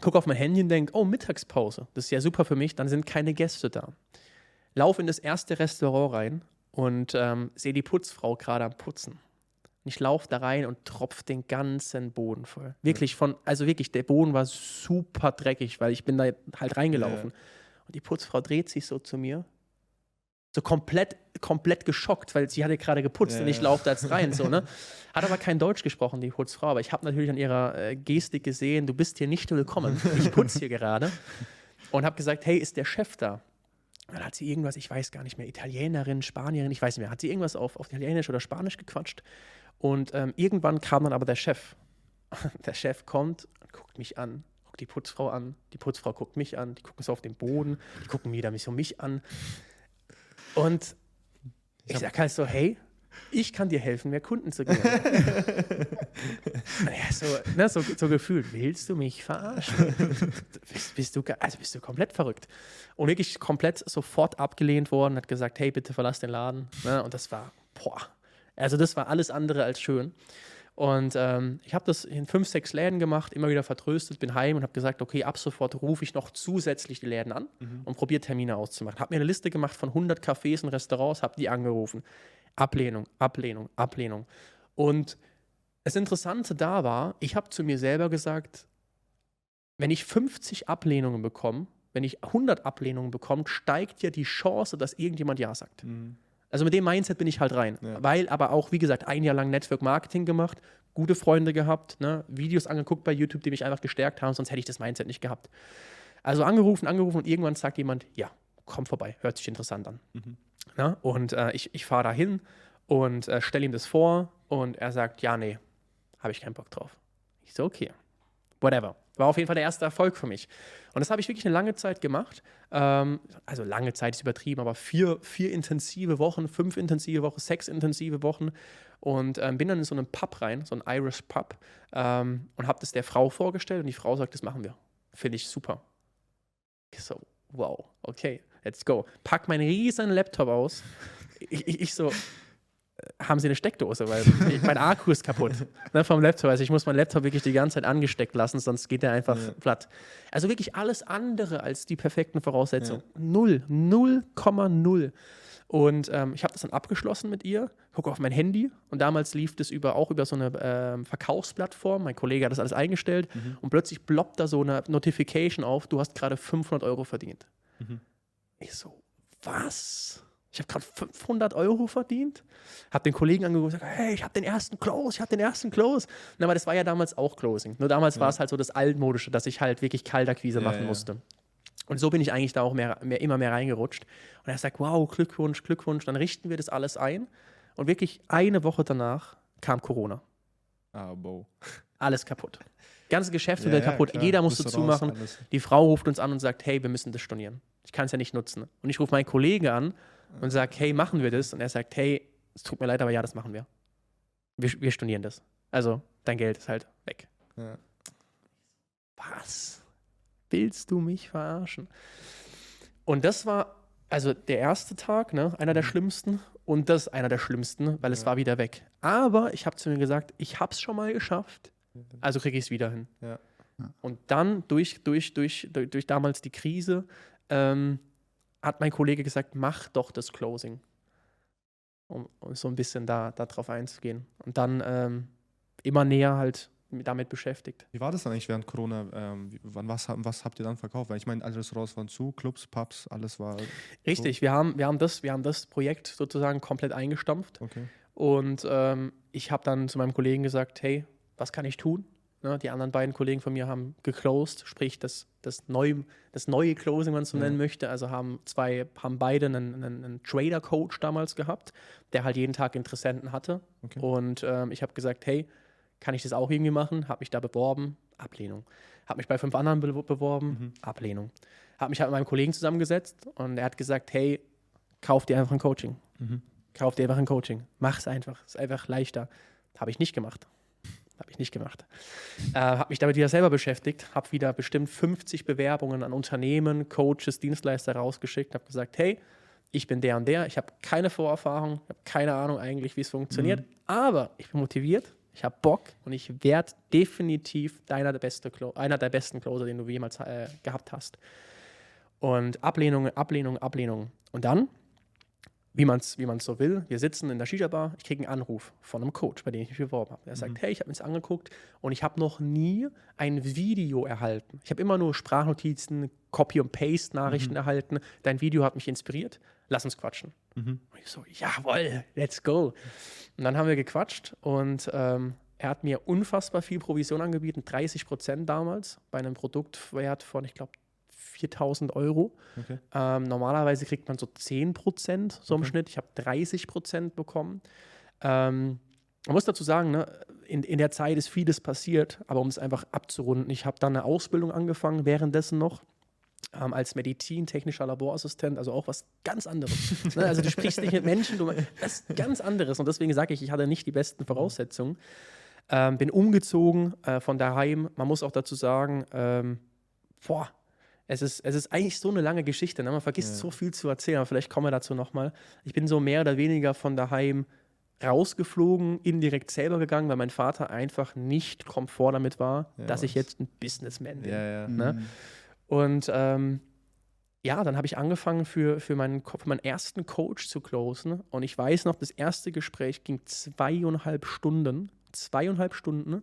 S3: gucke auf mein Handy und denke, oh, Mittagspause. Das ist ja super für mich, dann sind keine Gäste da laufe in das erste Restaurant rein und ähm, sehe die Putzfrau gerade am Putzen. Und ich laufe da rein und tropfe den ganzen Boden voll. Wirklich von, also wirklich, der Boden war super dreckig, weil ich bin da halt reingelaufen. Ja. Und die Putzfrau dreht sich so zu mir, so komplett, komplett geschockt, weil sie hatte gerade geputzt ja, und ich laufe da jetzt rein. So, ne? Hat aber kein Deutsch gesprochen, die Putzfrau. Aber ich habe natürlich an ihrer äh, Gestik gesehen, du bist hier nicht willkommen. Ich putze hier gerade. Und habe gesagt, hey, ist der Chef da? Dann hat sie irgendwas, ich weiß gar nicht mehr, Italienerin, Spanierin, ich weiß nicht mehr, hat sie irgendwas auf, auf Italienisch oder Spanisch gequatscht. Und ähm, irgendwann kam dann aber der Chef. Der Chef kommt, guckt mich an, guckt die Putzfrau an, die Putzfrau guckt mich an, die gucken so auf den Boden, die gucken wieder mich so mich an. Und ich, ich sag halt so, hey, ich kann dir helfen, mehr Kunden zu gewinnen. ja, so, ne, so, so, gefühlt, willst du mich verarschen? bist, bist, du, also bist du komplett verrückt. Und wirklich komplett sofort abgelehnt worden, hat gesagt, hey, bitte verlass den Laden. Ne, und das war, boah, also das war alles andere als schön. Und ähm, ich habe das in fünf, sechs Läden gemacht, immer wieder vertröstet, bin heim und habe gesagt, okay, ab sofort rufe ich noch zusätzlich die Läden an mhm. und probiere Termine auszumachen. Habe mir eine Liste gemacht von 100 Cafés und Restaurants, habe die angerufen. Ablehnung, Ablehnung, Ablehnung. Und das Interessante da war, ich habe zu mir selber gesagt, wenn ich 50 Ablehnungen bekomme, wenn ich 100 Ablehnungen bekomme, steigt ja die Chance, dass irgendjemand Ja sagt. Mhm. Also mit dem Mindset bin ich halt rein. Ja. Weil aber auch, wie gesagt, ein Jahr lang Network Marketing gemacht, gute Freunde gehabt, ne, Videos angeguckt bei YouTube, die mich einfach gestärkt haben, sonst hätte ich das Mindset nicht gehabt. Also angerufen, angerufen und irgendwann sagt jemand, ja, komm vorbei, hört sich interessant an. Mhm. Na, und äh, ich, ich fahre da hin und äh, stelle ihm das vor und er sagt, ja, nee, habe ich keinen Bock drauf. Ich so, okay, whatever. War auf jeden Fall der erste Erfolg für mich. Und das habe ich wirklich eine lange Zeit gemacht. Ähm, also lange Zeit ist übertrieben, aber vier, vier intensive Wochen, fünf intensive Wochen, sechs intensive Wochen. Und ähm, bin dann in so einen Pub rein, so einen Irish Pub, ähm, und habe das der Frau vorgestellt und die Frau sagt, das machen wir. Finde ich super. Ich so, wow, okay. let's go. Pack meinen riesen Laptop aus. Ich, ich, ich so, haben sie eine Steckdose, weil mein Akku ist kaputt ne, vom Laptop. Also ich muss meinen Laptop wirklich die ganze Zeit angesteckt lassen, sonst geht der einfach ja. platt. Also wirklich alles andere als die perfekten Voraussetzungen. Ja. Null, 0,0. Und ähm, ich habe das dann abgeschlossen mit ihr, gucke auf mein Handy und damals lief das über, auch über so eine ähm, Verkaufsplattform. Mein Kollege hat das alles eingestellt mhm. und plötzlich ploppt da so eine Notification auf, du hast gerade 500 Euro verdient. Mhm. Ich so, was? Ich habe gerade 500 Euro verdient. Habe den Kollegen angeguckt und gesagt, hey, ich habe den ersten Close, ich habe den ersten Close. Na, aber das war ja damals auch Closing. Nur damals ja. war es halt so das altmodische, dass ich halt wirklich Kaltakquise ja, machen ja. musste. Und so bin ich eigentlich da auch mehr, mehr, immer mehr reingerutscht. Und er sagt, wow, Glückwunsch, Glückwunsch. Dann richten wir das alles ein. Und wirklich eine Woche danach kam Corona.
S1: Ah, bow.
S3: Alles kaputt. Ganze Geschäftsmodell kaputt. Jeder musste zumachen. Die Frau ruft uns an und sagt, hey, wir müssen das stornieren. Ich kann es ja nicht nutzen. Und ich rufe meinen Kollegen an und sage, hey, machen wir das? Und er sagt, hey, es tut mir leid, aber ja, das machen wir. Wir, wir stornieren das. Also, dein Geld ist halt weg. Ja. Was? Willst du mich verarschen? Und das war also der erste Tag, ne, einer der mhm. schlimmsten und das einer der schlimmsten, weil ja. es war wieder weg. Aber ich habe zu mir gesagt, ich habe es schon mal geschafft, also kriege ich es wieder hin. Ja. Und dann durch, durch, durch, durch, durch damals die Krise ähm, hat mein Kollege gesagt, mach doch das Closing. Um, um so ein bisschen da darauf einzugehen. Und dann ähm, immer näher halt damit beschäftigt.
S1: Wie war das dann eigentlich während Corona? Ähm, wann, was, was habt ihr dann verkauft? Weil ich meine, alle Restaurants waren zu, Clubs, Pubs, alles war.
S3: Richtig, so. wir, haben, wir, haben das, wir haben das Projekt sozusagen komplett eingestampft. Okay. Und ähm, ich habe dann zu meinem Kollegen gesagt: Hey, was kann ich tun? Ne, die anderen beiden Kollegen von mir haben geclosed, sprich das, das, neu, das neue Closing, wenn man es so ja. nennen möchte. Also haben zwei, haben beide einen, einen, einen Trader-Coach damals gehabt, der halt jeden Tag Interessenten hatte. Okay. Und ähm, ich habe gesagt, hey, kann ich das auch irgendwie machen? Habe mich da beworben, Ablehnung. Habe mich bei fünf anderen be beworben, mhm. Ablehnung. Habe mich halt mit meinem Kollegen zusammengesetzt und er hat gesagt, hey, kauf dir einfach ein Coaching. Mhm. Kauf dir einfach ein Coaching. Mach es einfach. Ist einfach leichter. Habe ich nicht gemacht. Habe ich nicht gemacht. Äh, habe mich damit wieder selber beschäftigt, habe wieder bestimmt 50 Bewerbungen an Unternehmen, Coaches, Dienstleister rausgeschickt, habe gesagt, hey, ich bin der und der, ich habe keine Vorerfahrung, ich habe keine Ahnung eigentlich, wie es funktioniert, mhm. aber ich bin motiviert, ich habe Bock und ich werde definitiv deiner der beste, einer der besten Closer, den du jemals äh, gehabt hast. Und Ablehnung, Ablehnung, Ablehnung. Und dann wie man es wie man's so will. Wir sitzen in der Shisha-Bar, ich kriege einen Anruf von einem Coach, bei dem ich mich beworben habe. Er sagt, mhm. hey, ich habe mir das angeguckt und ich habe noch nie ein Video erhalten. Ich habe immer nur Sprachnotizen, Copy- und Paste-Nachrichten mhm. erhalten. Dein Video hat mich inspiriert, lass uns quatschen. Mhm. Und ich so, jawohl, let's go. Und dann haben wir gequatscht und ähm, er hat mir unfassbar viel Provision angeboten, 30 Prozent damals, bei einem Produktwert von, ich glaube, 4000 Euro. Okay. Ähm, normalerweise kriegt man so 10 Prozent so im Schnitt. Ich habe 30 Prozent bekommen. Ähm, man muss dazu sagen, ne, in, in der Zeit ist vieles passiert, aber um es einfach abzurunden, ich habe dann eine Ausbildung angefangen, währenddessen noch. Ähm, als medizintechnischer Laborassistent, also auch was ganz anderes. ne? Also du sprichst nicht mit Menschen, du, das ist ganz anderes. Und deswegen sage ich, ich hatte nicht die besten Voraussetzungen. Ähm, bin umgezogen äh, von daheim. Man muss auch dazu sagen, ähm, boah, es ist, es ist eigentlich so eine lange Geschichte. Ne? Man vergisst ja. so viel zu erzählen, aber vielleicht kommen wir dazu nochmal. Ich bin so mehr oder weniger von daheim rausgeflogen, indirekt selber gegangen, weil mein Vater einfach nicht komfort damit war, ja, dass ich jetzt ein Businessman bin. Ja, ne? mhm. Und ähm, ja, dann habe ich angefangen für, für, meinen, für meinen ersten Coach zu closen. Und ich weiß noch, das erste Gespräch ging zweieinhalb Stunden. Zweieinhalb Stunden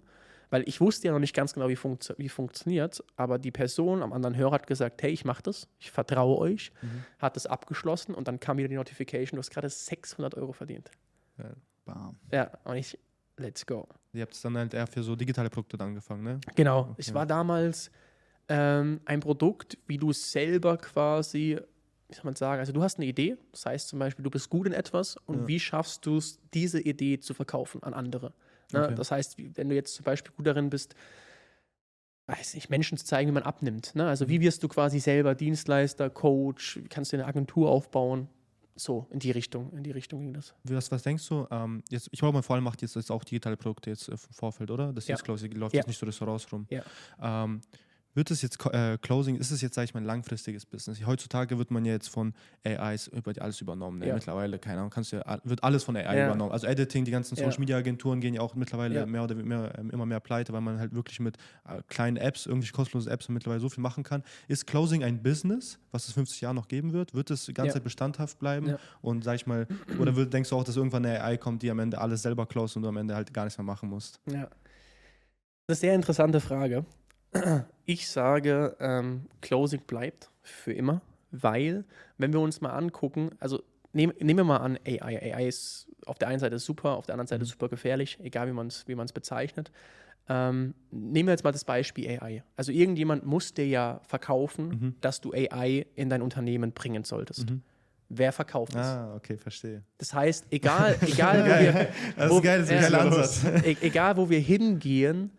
S3: weil ich wusste ja noch nicht ganz genau, wie, funktio wie funktioniert, aber die Person am anderen Hörer hat gesagt, hey, ich mache das, ich vertraue euch, mhm. hat das abgeschlossen und dann kam wieder die Notification, du hast gerade 600 Euro verdient. Ja, bam. ja und ich, let's go.
S1: Ihr habt es dann halt eher für so digitale Produkte angefangen, ne?
S3: Genau, okay. es war damals ähm, ein Produkt, wie du selber quasi wie soll man sagen, also du hast eine Idee, das heißt zum Beispiel, du bist gut in etwas und ja. wie schaffst du es, diese Idee zu verkaufen an andere? Ne? Okay. Das heißt, wenn du jetzt zum Beispiel gut darin bist, weiß nicht, Menschen zu zeigen, wie man abnimmt. Ne? Also wie mhm. wirst du quasi selber Dienstleister, Coach, wie kannst du eine Agentur aufbauen? So, in die Richtung, in die Richtung ging das.
S1: Was, was denkst du? Ähm, jetzt, ich glaube, vor allem macht jetzt auch digitale Produkte jetzt äh, im Vorfeld, oder? Das ja. ist, glaube ich, läuft ja. jetzt nicht so Restaurants rum. Ja. Ähm, wird es jetzt, äh, Closing, ist es jetzt, sage ich mal, ein langfristiges Business? Heutzutage wird man ja jetzt von AIs über alles übernommen. Ne? Ja. Mittlerweile, keine Ahnung, kannst ja, wird alles von AI ja. übernommen. Also Editing, die ganzen Social Media Agenturen gehen ja auch mittlerweile mehr oder mehr, ähm, immer mehr pleite, weil man halt wirklich mit äh, kleinen Apps, irgendwie kostenlose Apps mittlerweile so viel machen kann. Ist Closing ein Business, was es 50 Jahre noch geben wird? Wird es die ganze Zeit bestandhaft bleiben? Und sag ich mal, oder wird, denkst du auch, dass irgendwann eine AI kommt, die am Ende alles selber close und du am Ende halt gar nichts mehr machen musst?
S3: Ja. Das ist eine sehr interessante Frage. Ich sage, ähm, Closing bleibt für immer, weil, wenn wir uns mal angucken, also nehm, nehmen wir mal an, AI. AI ist auf der einen Seite super, auf der anderen Seite mhm. super gefährlich, egal wie man es wie bezeichnet. Ähm, nehmen wir jetzt mal das Beispiel AI. Also irgendjemand muss dir ja verkaufen, mhm. dass du AI in dein Unternehmen bringen solltest. Mhm. Wer verkauft es?
S1: Ah, okay, verstehe.
S3: Das heißt, egal, egal wo wir, ist geil. E-, egal wo wir hingehen,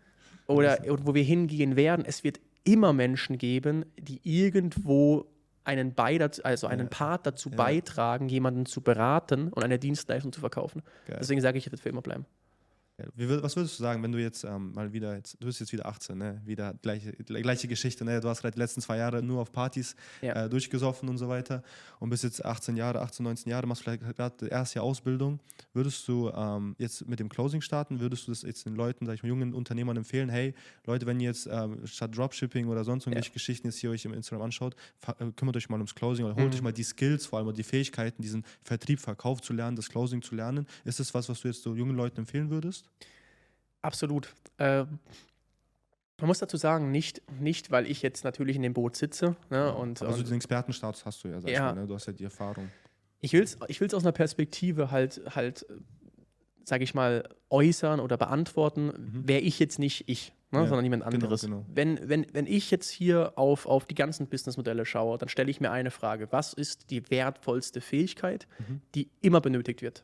S3: oder wo wir hingehen werden, es wird immer Menschen geben, die irgendwo einen, Bei also einen Part dazu ja. beitragen, jemanden zu beraten und eine Dienstleistung zu verkaufen. Geil. Deswegen sage ich, es wird für immer bleiben.
S1: Wie, was würdest du sagen, wenn du jetzt ähm, mal wieder, jetzt, du bist jetzt wieder 18, ne? wieder gleiche, gleiche Geschichte, ne? du hast halt die letzten zwei Jahre nur auf Partys ja. äh, durchgesoffen und so weiter und bist jetzt 18 Jahre, 18, 19 Jahre, machst vielleicht gerade das erste Jahr Ausbildung. Würdest du ähm, jetzt mit dem Closing starten, würdest du das jetzt den Leuten, sag ich mal, jungen Unternehmern empfehlen, hey Leute, wenn ihr jetzt ähm, statt Dropshipping oder sonst irgendwelche ja. Geschichten jetzt hier euch im Instagram anschaut, äh, kümmert euch mal ums Closing oder holt mhm. euch mal die Skills, vor allem die Fähigkeiten, diesen Vertrieb, Verkauf zu lernen, das Closing zu lernen. Ist das was, was du jetzt so jungen Leuten empfehlen würdest?
S3: Absolut. Äh, man muss dazu sagen, nicht, nicht, weil ich jetzt natürlich in dem Boot sitze. Ne, und,
S1: also
S3: und,
S1: den Expertenstatus hast du ja, sag ja. Mal, ne? du hast ja die Erfahrung.
S3: Ich will es ich will's aus einer Perspektive halt, halt sage ich mal, äußern oder beantworten, mhm. wäre ich jetzt nicht ich, ne, ja, sondern jemand genau, anderes. Genau, genau. Wenn, wenn, wenn ich jetzt hier auf, auf die ganzen Businessmodelle schaue, dann stelle ich mir eine Frage. Was ist die wertvollste Fähigkeit, mhm. die immer benötigt wird?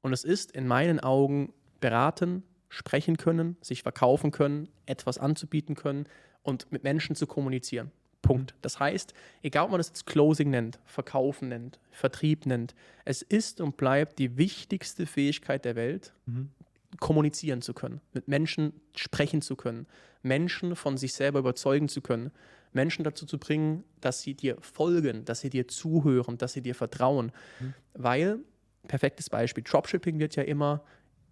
S3: Und es ist in meinen Augen beraten, sprechen können, sich verkaufen können, etwas anzubieten können und mit Menschen zu kommunizieren. Punkt. Das heißt, egal ob man das jetzt Closing nennt, Verkaufen nennt, Vertrieb nennt, es ist und bleibt die wichtigste Fähigkeit der Welt, mhm. kommunizieren zu können, mit Menschen sprechen zu können, Menschen von sich selber überzeugen zu können, Menschen dazu zu bringen, dass sie dir folgen, dass sie dir zuhören, dass sie dir vertrauen. Mhm. Weil, perfektes Beispiel, Dropshipping wird ja immer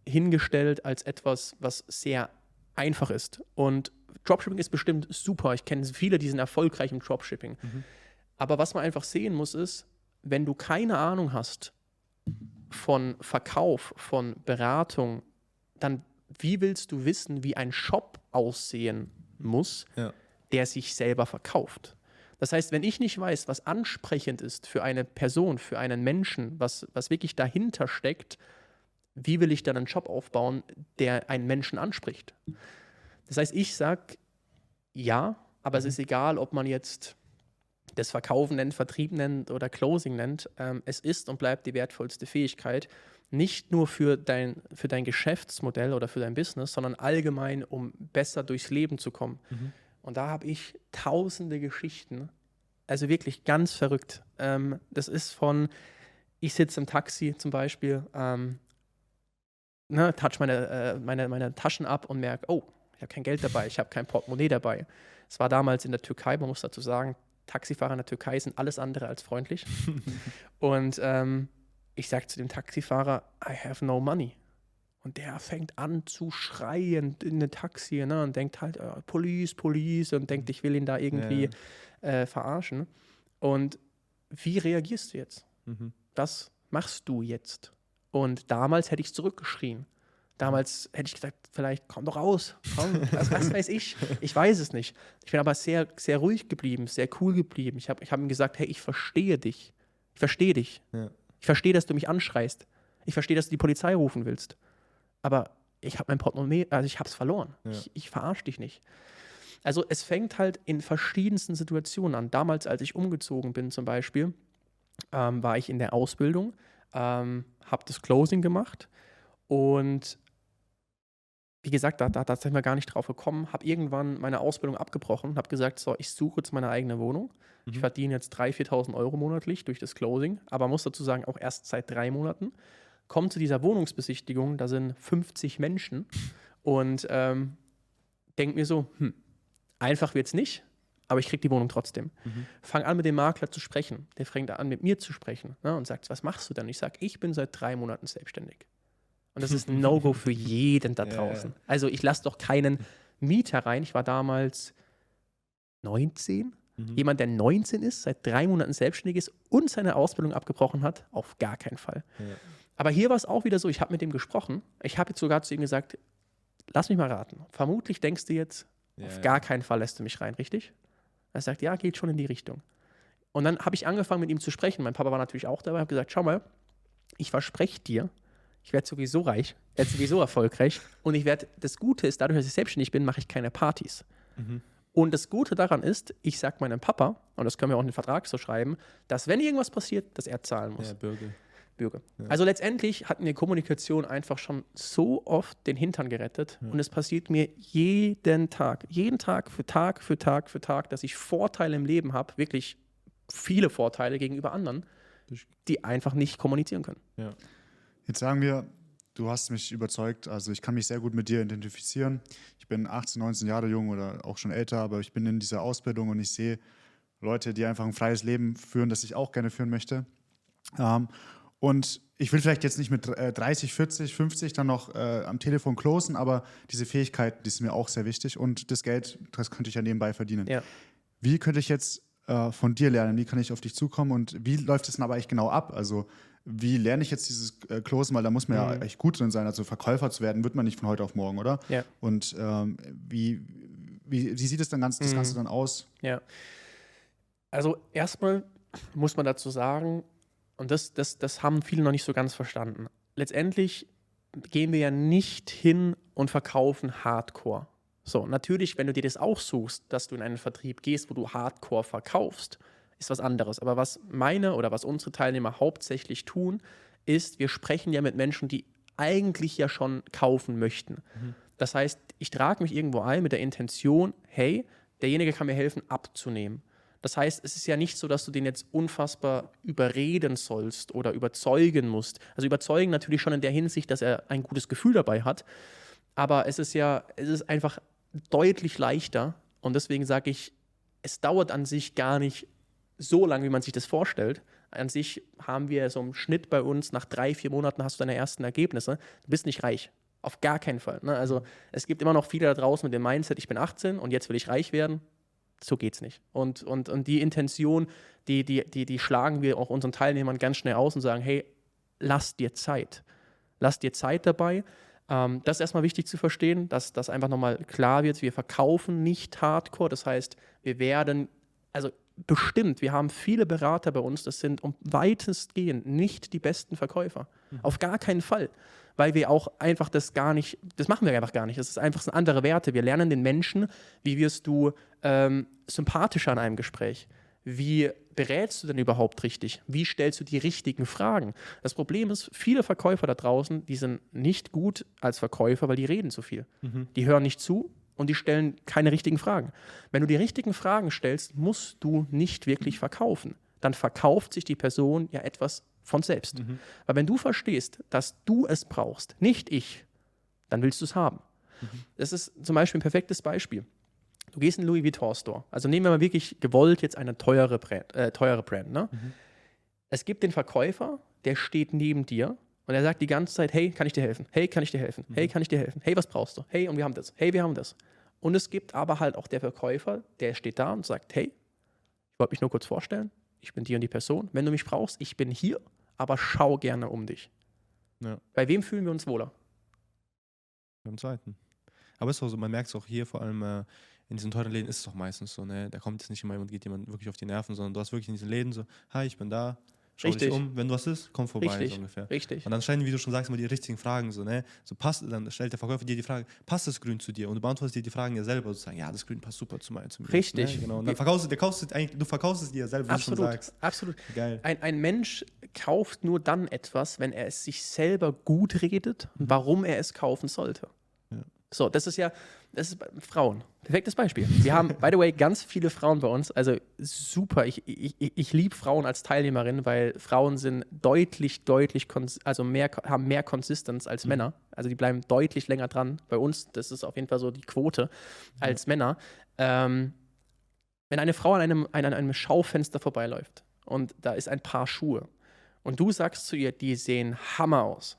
S3: hingestellt als etwas, was sehr einfach ist. Und Dropshipping ist bestimmt super. Ich kenne viele, die sind erfolgreich im Dropshipping. Mhm. Aber was man einfach sehen muss, ist, wenn du keine Ahnung hast von Verkauf, von Beratung, dann wie willst du wissen, wie ein Shop aussehen muss, ja. der sich selber verkauft? Das heißt, wenn ich nicht weiß, was ansprechend ist für eine Person, für einen Menschen, was, was wirklich dahinter steckt, wie will ich dann einen Job aufbauen, der einen Menschen anspricht? Das heißt, ich sage ja, aber mhm. es ist egal, ob man jetzt das Verkaufen nennt, Vertrieb nennt oder Closing nennt. Ähm, es ist und bleibt die wertvollste Fähigkeit, nicht nur für dein, für dein Geschäftsmodell oder für dein Business, sondern allgemein, um besser durchs Leben zu kommen. Mhm. Und da habe ich tausende Geschichten, also wirklich ganz verrückt. Ähm, das ist von, ich sitze im Taxi zum Beispiel, ähm, ne, touch meine, äh, meine, meine Taschen ab und merke, oh, ich habe kein Geld dabei, ich habe kein Portemonnaie dabei. Es war damals in der Türkei, man muss dazu sagen, Taxifahrer in der Türkei sind alles andere als freundlich. und ähm, ich sage zu dem Taxifahrer, I have no money. Und der fängt an zu schreien in den Taxi ne, und denkt halt, oh, Police, Police und denkt, ich will ihn da irgendwie ja. äh, verarschen. Und wie reagierst du jetzt? Mhm. Was machst du jetzt? Und damals hätte ich zurückgeschrien. Damals hätte ich gesagt, vielleicht komm doch raus, komm, was, was, weiß ich. Ich weiß es nicht. Ich bin aber sehr, sehr ruhig geblieben, sehr cool geblieben. Ich habe ich hab ihm gesagt, hey, ich verstehe dich. Ich verstehe dich. Ja. Ich verstehe, dass du mich anschreist. Ich verstehe, dass du die Polizei rufen willst. Aber ich habe mein Portemonnaie, also ich habe es verloren. Ja. Ich, ich verarsche dich nicht. Also es fängt halt in verschiedensten Situationen an. Damals, als ich umgezogen bin zum Beispiel, ähm, war ich in der Ausbildung ähm, habe das Closing gemacht und wie gesagt, da, da, da sind wir gar nicht drauf gekommen, habe irgendwann meine Ausbildung abgebrochen, habe gesagt, so, ich suche jetzt meine eigene Wohnung. Mhm. Ich verdiene jetzt 3.000, 4.000 Euro monatlich durch das Closing, aber muss dazu sagen, auch erst seit drei Monaten. Komme zu dieser Wohnungsbesichtigung, da sind 50 Menschen und ähm, denke mir so, hm, einfach wird es nicht. Aber ich kriege die Wohnung trotzdem. Mhm. Fang an, mit dem Makler zu sprechen. Der fängt an, mit mir zu sprechen ne, und sagt, was machst du denn? Ich sage, ich bin seit drei Monaten selbstständig. Und das ist ein No-Go für jeden da draußen. Ja, ja. Also ich lasse doch keinen Mieter rein. Ich war damals 19. Mhm. Jemand, der 19 ist, seit drei Monaten selbstständig ist und seine Ausbildung abgebrochen hat, auf gar keinen Fall. Ja. Aber hier war es auch wieder so, ich habe mit dem gesprochen. Ich habe jetzt sogar zu ihm gesagt, lass mich mal raten. Vermutlich denkst du jetzt, auf gar keinen Fall lässt du mich rein, richtig? Er sagt, ja, geht schon in die Richtung. Und dann habe ich angefangen, mit ihm zu sprechen. Mein Papa war natürlich auch dabei, habe gesagt, schau mal, ich verspreche dir, ich werde sowieso reich, werde sowieso erfolgreich und ich werde, das Gute ist, dadurch, dass ich selbstständig bin, mache ich keine Partys. Mhm. Und das Gute daran ist, ich sage meinem Papa, und das können wir auch in den Vertrag so schreiben, dass wenn irgendwas passiert, dass er zahlen muss.
S1: Ja, Bürger.
S3: Bürger. Ja. Also letztendlich hat mir Kommunikation einfach schon so oft den Hintern gerettet ja. und es passiert mir jeden Tag, jeden Tag für Tag für Tag für Tag, dass ich Vorteile im Leben habe, wirklich viele Vorteile gegenüber anderen, die einfach nicht kommunizieren können.
S2: Ja. Jetzt sagen wir, du hast mich überzeugt, also ich kann mich sehr gut mit dir identifizieren. Ich bin 18, 19 Jahre jung oder auch schon älter, aber ich bin in dieser Ausbildung und ich sehe Leute, die einfach ein freies Leben führen, das ich auch gerne führen möchte. Ähm, und ich will vielleicht jetzt nicht mit 30, 40, 50 dann noch äh, am Telefon closen, aber diese Fähigkeiten, die sind mir auch sehr wichtig und das Geld, das könnte ich ja nebenbei verdienen. Ja. Wie könnte ich jetzt äh, von dir lernen? Wie kann ich auf dich zukommen und wie läuft es dann aber eigentlich genau ab? Also wie lerne ich jetzt dieses äh, Closen, weil da muss man mhm. ja echt gut drin sein. Also Verkäufer zu werden, wird man nicht von heute auf morgen, oder? Ja. Und ähm, wie, wie, wie, sieht es dann ganz, das mhm. Ganze dann aus?
S3: Ja. Also erstmal muss man dazu sagen, und das, das, das haben viele noch nicht so ganz verstanden. Letztendlich gehen wir ja nicht hin und verkaufen Hardcore. So, natürlich, wenn du dir das auch suchst, dass du in einen Vertrieb gehst, wo du Hardcore verkaufst, ist was anderes. Aber was meine oder was unsere Teilnehmer hauptsächlich tun, ist, wir sprechen ja mit Menschen, die eigentlich ja schon kaufen möchten. Mhm. Das heißt, ich trage mich irgendwo ein mit der Intention, hey, derjenige kann mir helfen, abzunehmen. Das heißt, es ist ja nicht so, dass du den jetzt unfassbar überreden sollst oder überzeugen musst. Also überzeugen natürlich schon in der Hinsicht, dass er ein gutes Gefühl dabei hat. Aber es ist ja, es ist einfach deutlich leichter. Und deswegen sage ich, es dauert an sich gar nicht so lang, wie man sich das vorstellt. An sich haben wir so im Schnitt bei uns, nach drei, vier Monaten hast du deine ersten Ergebnisse. Du bist nicht reich. Auf gar keinen Fall. Ne? Also es gibt immer noch viele da draußen mit dem Mindset, ich bin 18 und jetzt will ich reich werden. So geht's nicht. Und, und, und die Intention, die, die, die, die schlagen wir auch unseren Teilnehmern ganz schnell aus und sagen, hey, lass dir Zeit. Lass dir Zeit dabei. Ähm, das ist erstmal wichtig zu verstehen, dass das einfach nochmal klar wird. Wir verkaufen nicht Hardcore. Das heißt, wir werden, also bestimmt, wir haben viele Berater bei uns, das sind um weitestgehend nicht die besten Verkäufer. Mhm. Auf gar keinen Fall. Weil wir auch einfach das gar nicht, das machen wir einfach gar nicht. Das ist einfach so andere Werte. Wir lernen den Menschen, wie wirst du ähm, sympathischer in einem Gespräch? Wie berätst du denn überhaupt richtig? Wie stellst du die richtigen Fragen? Das Problem ist, viele Verkäufer da draußen, die sind nicht gut als Verkäufer, weil die reden zu viel. Mhm. Die hören nicht zu, und die stellen keine richtigen Fragen. Wenn du die richtigen Fragen stellst, musst du nicht wirklich verkaufen. Dann verkauft sich die Person ja etwas von selbst. Mhm. Weil wenn du verstehst, dass du es brauchst, nicht ich, dann willst du es haben. Mhm. Das ist zum Beispiel ein perfektes Beispiel. Du gehst in den Louis Vuitton Store. Also nehmen wir mal wirklich gewollt jetzt eine teure Brand. Äh, teure Brand ne? Mhm. Es gibt den Verkäufer, der steht neben dir und er sagt die ganze Zeit, hey, kann ich dir helfen? Hey, kann ich dir helfen? Hey, mhm. kann ich dir helfen? Hey, was brauchst du? Hey, und wir haben das. Hey, wir haben das. Und es gibt aber halt auch der Verkäufer, der steht da und sagt, hey, ich wollte mich nur kurz vorstellen, ich bin die und die Person. Wenn du mich brauchst, ich bin hier, aber schau gerne um dich. Ja. Bei wem fühlen wir uns wohler?
S1: Beim zweiten. Aber es ist auch so, man merkt es auch hier, vor allem äh, in diesen teuren Läden ist es doch meistens so, ne? Da kommt jetzt nicht immer und geht jemand wirklich auf die Nerven, sondern du hast wirklich in diesen Läden so, hi, ich bin da, Schau Richtig. dich um, wenn du was ist, komm vorbei,
S3: Richtig.
S1: so ungefähr.
S3: Richtig.
S1: Und dann stellen, wie du schon sagst, immer die richtigen Fragen, so, ne? So passt, dann stellt der Verkäufer dir die Frage, passt das Grün zu dir? Und du beantwortest dir die Fragen ja selber, sozusagen, ja, das Grün passt super zu mir.
S3: Richtig.
S1: Ne? Genau. Und dann verkaufst du, der kaufst eigentlich, du verkaufst es dir selber, wie
S3: absolut,
S1: du schon sagst.
S3: Absolut. Geil. Ein, ein Mensch kauft nur dann etwas, wenn er es sich selber gut redet, mhm. warum er es kaufen sollte. Ja. So, das ist ja, das ist Frauen. Perfektes Beispiel. Wir haben, by the way, ganz viele Frauen bei uns. Also super. Ich, ich, ich liebe Frauen als Teilnehmerin, weil Frauen sind deutlich, deutlich, also mehr, haben mehr Konsistenz als mhm. Männer. Also die bleiben deutlich länger dran. Bei uns, das ist auf jeden Fall so die Quote als mhm. Männer. Ähm, wenn eine Frau an einem, an einem Schaufenster vorbeiläuft und da ist ein Paar Schuhe und du sagst zu ihr, die sehen Hammer aus,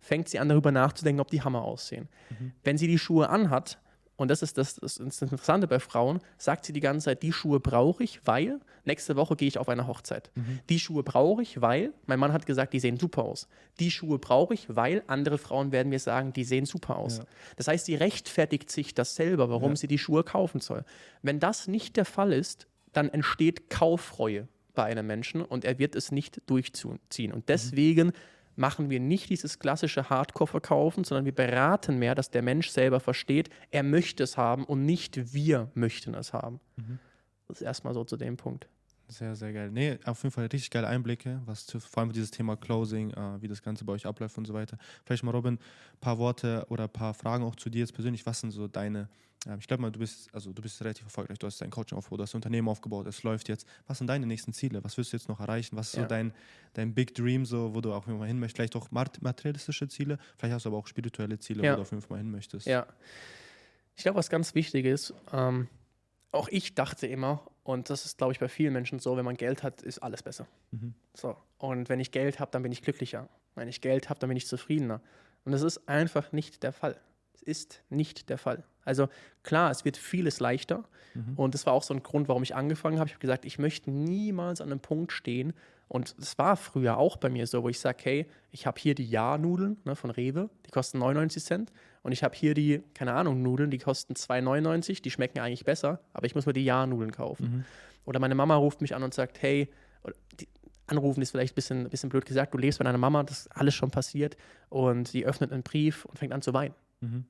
S3: fängt sie an darüber nachzudenken, ob die Hammer aussehen. Mhm. Wenn sie die Schuhe anhat, und das ist das, das ist Interessante bei Frauen, sagt sie die ganze Zeit, die Schuhe brauche ich, weil nächste Woche gehe ich auf eine Hochzeit. Mhm. Die Schuhe brauche ich, weil mein Mann hat gesagt, die sehen super aus. Die Schuhe brauche ich, weil andere Frauen werden mir sagen, die sehen super aus. Ja. Das heißt, sie rechtfertigt sich das selber, warum ja. sie die Schuhe kaufen soll. Wenn das nicht der Fall ist, dann entsteht Kauffreue bei einem Menschen und er wird es nicht durchziehen. Und mhm. deswegen mhm machen wir nicht dieses klassische Hardcore-Verkaufen, sondern wir beraten mehr, dass der Mensch selber versteht, er möchte es haben und nicht wir möchten es haben. Mhm. Das ist erstmal so zu dem Punkt.
S1: Sehr, sehr geil. Nee, auf jeden Fall richtig geile Einblicke, was zu, vor allem dieses Thema Closing, äh, wie das Ganze bei euch abläuft und so weiter. Vielleicht mal, Robin, ein paar Worte oder ein paar Fragen auch zu dir jetzt persönlich. Was sind so deine, äh, ich glaube mal, du bist, also du bist relativ erfolgreich, du hast dein Coaching aufgebaut, du hast ein Unternehmen aufgebaut, es läuft jetzt. Was sind deine nächsten Ziele? Was willst du jetzt noch erreichen? Was ist ja. so dein, dein Big Dream, so, wo du auch immer hin möchtest? Vielleicht auch materialistische Ziele, vielleicht hast du aber auch spirituelle Ziele, ja. wo du auf jeden Fall mal hin möchtest.
S3: Ja. Ich glaube, was ganz wichtig ist, ähm, auch ich dachte immer, und das ist, glaube ich, bei vielen Menschen so, wenn man Geld hat, ist alles besser. Mhm. So. Und wenn ich Geld habe, dann bin ich glücklicher. Wenn ich Geld habe, dann bin ich zufriedener. Und das ist einfach nicht der Fall. Es ist nicht der Fall. Also klar, es wird vieles leichter. Mhm. Und das war auch so ein Grund, warum ich angefangen habe. Ich habe gesagt, ich möchte niemals an einem Punkt stehen. Und es war früher auch bei mir so, wo ich sage, hey, ich habe hier die Ja-Nudeln ne, von Rewe, die kosten 99 Cent. Und ich habe hier die, keine Ahnung, Nudeln, die kosten 2,99, die schmecken eigentlich besser, aber ich muss mir die Ja-Nudeln kaufen. Mhm. Oder meine Mama ruft mich an und sagt, hey, die, anrufen ist vielleicht ein bisschen, bisschen blöd gesagt, du lebst bei deiner Mama, das ist alles schon passiert. Und sie öffnet einen Brief und fängt an zu weinen. Mhm.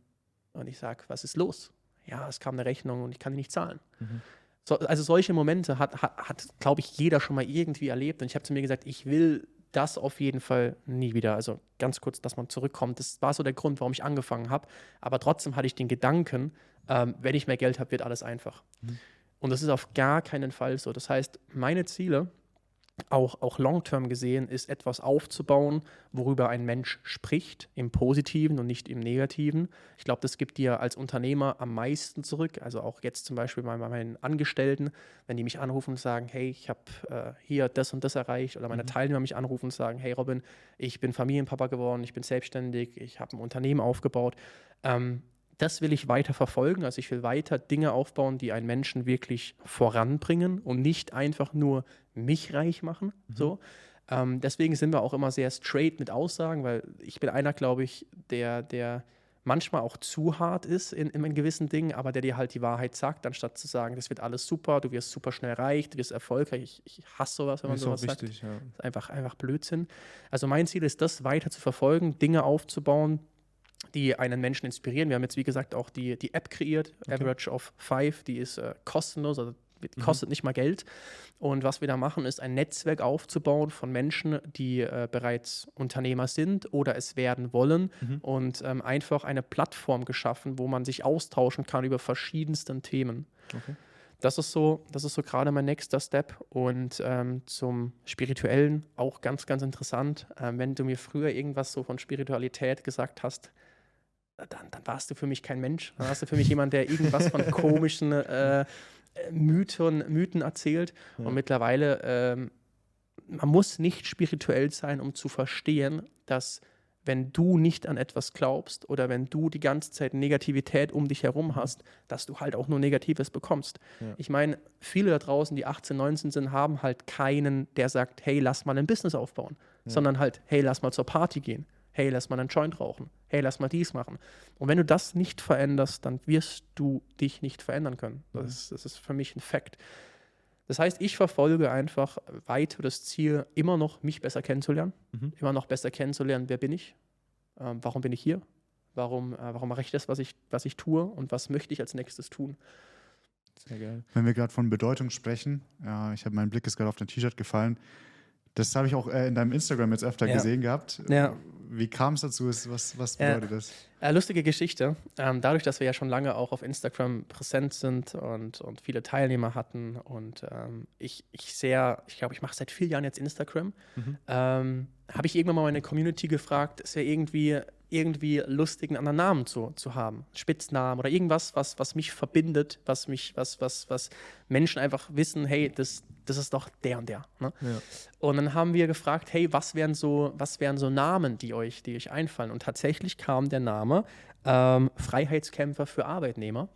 S3: Und ich sage, was ist los? Ja, es kam eine Rechnung und ich kann die nicht zahlen. Mhm. So, also solche Momente hat, hat, hat glaube ich, jeder schon mal irgendwie erlebt. Und ich habe zu mir gesagt, ich will das auf jeden Fall nie wieder. Also ganz kurz, dass man zurückkommt. Das war so der Grund, warum ich angefangen habe. Aber trotzdem hatte ich den Gedanken, ähm, wenn ich mehr Geld habe, wird alles einfach. Mhm. Und das ist auf gar keinen Fall so. Das heißt, meine Ziele auch, auch long-term gesehen ist etwas aufzubauen, worüber ein Mensch spricht, im Positiven und nicht im Negativen. Ich glaube, das gibt dir als Unternehmer am meisten zurück. Also auch jetzt zum Beispiel bei meinen Angestellten, wenn die mich anrufen und sagen, hey, ich habe äh, hier das und das erreicht, oder meine mhm. Teilnehmer mich anrufen und sagen, hey Robin, ich bin Familienpapa geworden, ich bin selbstständig, ich habe ein Unternehmen aufgebaut. Ähm, das will ich weiter verfolgen. Also ich will weiter Dinge aufbauen, die einen Menschen wirklich voranbringen und nicht einfach nur mich reich machen. Mhm. So. Ähm, deswegen sind wir auch immer sehr straight mit Aussagen, weil ich bin einer, glaube ich, der, der manchmal auch zu hart ist in, in gewissen Dingen, aber der dir halt die Wahrheit sagt, anstatt zu sagen, das wird alles super, du wirst super schnell reich, du wirst erfolgreich. Ich, ich hasse sowas, wenn man sowas wichtig, sagt. Ja. Das ist einfach, einfach Blödsinn. Also mein Ziel ist das, weiter zu verfolgen, Dinge aufzubauen, die einen Menschen inspirieren. Wir haben jetzt, wie gesagt, auch die, die App kreiert, okay. Average of Five, die ist äh, kostenlos, also mhm. kostet mhm. nicht mal Geld. Und was wir da machen, ist ein Netzwerk aufzubauen von Menschen, die äh, bereits Unternehmer sind oder es werden wollen mhm. und ähm, einfach eine Plattform geschaffen, wo man sich austauschen kann über verschiedensten Themen. Okay. Das ist so, das ist so gerade mein nächster Step. Und ähm, zum Spirituellen auch ganz, ganz interessant. Ähm, wenn du mir früher irgendwas so von Spiritualität gesagt hast, dann, dann warst du für mich kein Mensch. Dann warst du für mich jemand, der irgendwas von komischen äh, Mythen, Mythen erzählt. Ja. Und mittlerweile, ähm, man muss nicht spirituell sein, um zu verstehen, dass wenn du nicht an etwas glaubst oder wenn du die ganze Zeit Negativität um dich herum hast, dass du halt auch nur Negatives bekommst. Ja. Ich meine, viele da draußen, die 18, 19 sind, haben halt keinen, der sagt, hey, lass mal ein Business aufbauen, ja. sondern halt, hey, lass mal zur Party gehen hey, lass mal einen Joint rauchen, hey, lass mal dies machen. Und wenn du das nicht veränderst, dann wirst du dich nicht verändern können. Das, mhm. ist, das ist für mich ein Fakt. Das heißt, ich verfolge einfach weiter das Ziel, immer noch mich besser kennenzulernen, mhm. immer noch besser kennenzulernen, wer bin ich, ähm, warum bin ich hier, warum, äh, warum mache ich das, was ich, was ich tue und was möchte ich als nächstes tun.
S2: Sehr geil. Wenn wir gerade von Bedeutung sprechen, ja, ich habe mein Blick ist gerade auf dein T-Shirt gefallen. Das habe ich auch äh, in deinem Instagram jetzt öfter ja. gesehen gehabt. Ja. Wie kam es dazu? Was, was bedeutet ja. das?
S3: Äh, lustige Geschichte. Ähm, dadurch, dass wir ja schon lange auch auf Instagram präsent sind und, und viele Teilnehmer hatten und ähm, ich, ich sehr, ich glaube, ich mache seit vier Jahren jetzt Instagram, mhm. ähm, habe ich irgendwann mal meine Community gefragt, es wäre irgendwie irgendwie lustigen anderen Namen zu, zu haben. Spitznamen oder irgendwas, was, was mich verbindet, was mich, was, was, was Menschen einfach wissen, hey, das, das ist doch der und der. Ne? Ja. Und dann haben wir gefragt, hey, was wären so, was wären so Namen, die euch, die euch einfallen? Und tatsächlich kam der Name ähm, Freiheitskämpfer für Arbeitnehmer.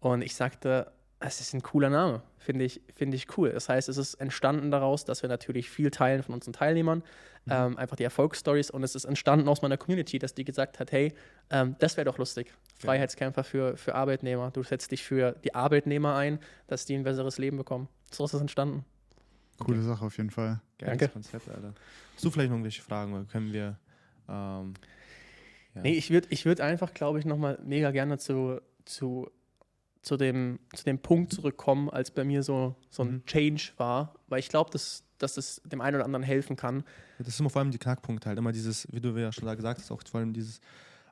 S3: Und ich sagte, es ist ein cooler Name, finde ich, find ich cool. Das heißt, es ist entstanden daraus, dass wir natürlich viel teilen von unseren Teilnehmern, mhm. ähm, einfach die Erfolgsstories und es ist entstanden aus meiner Community, dass die gesagt hat, hey, ähm, das wäre doch lustig, Freiheitskämpfer für, für Arbeitnehmer, du setzt dich für die Arbeitnehmer ein, dass die ein besseres Leben bekommen. So ist es entstanden.
S2: Coole okay. Sache auf jeden Fall.
S1: Geiles Danke. Konzept, Alter. Hast du vielleicht noch irgendwelche Fragen, oder können wir ähm,
S3: ja. Nee, ich würde ich würd einfach, glaube ich, nochmal mega gerne zu, zu zu dem, zu dem Punkt zurückkommen, als bei mir so, so ein mhm. Change war, weil ich glaube, dass, dass das dem einen oder anderen helfen kann.
S1: Ja, das ist immer vor allem die Knackpunkte halt, immer dieses, wie du ja schon da gesagt hast, auch vor allem dieses,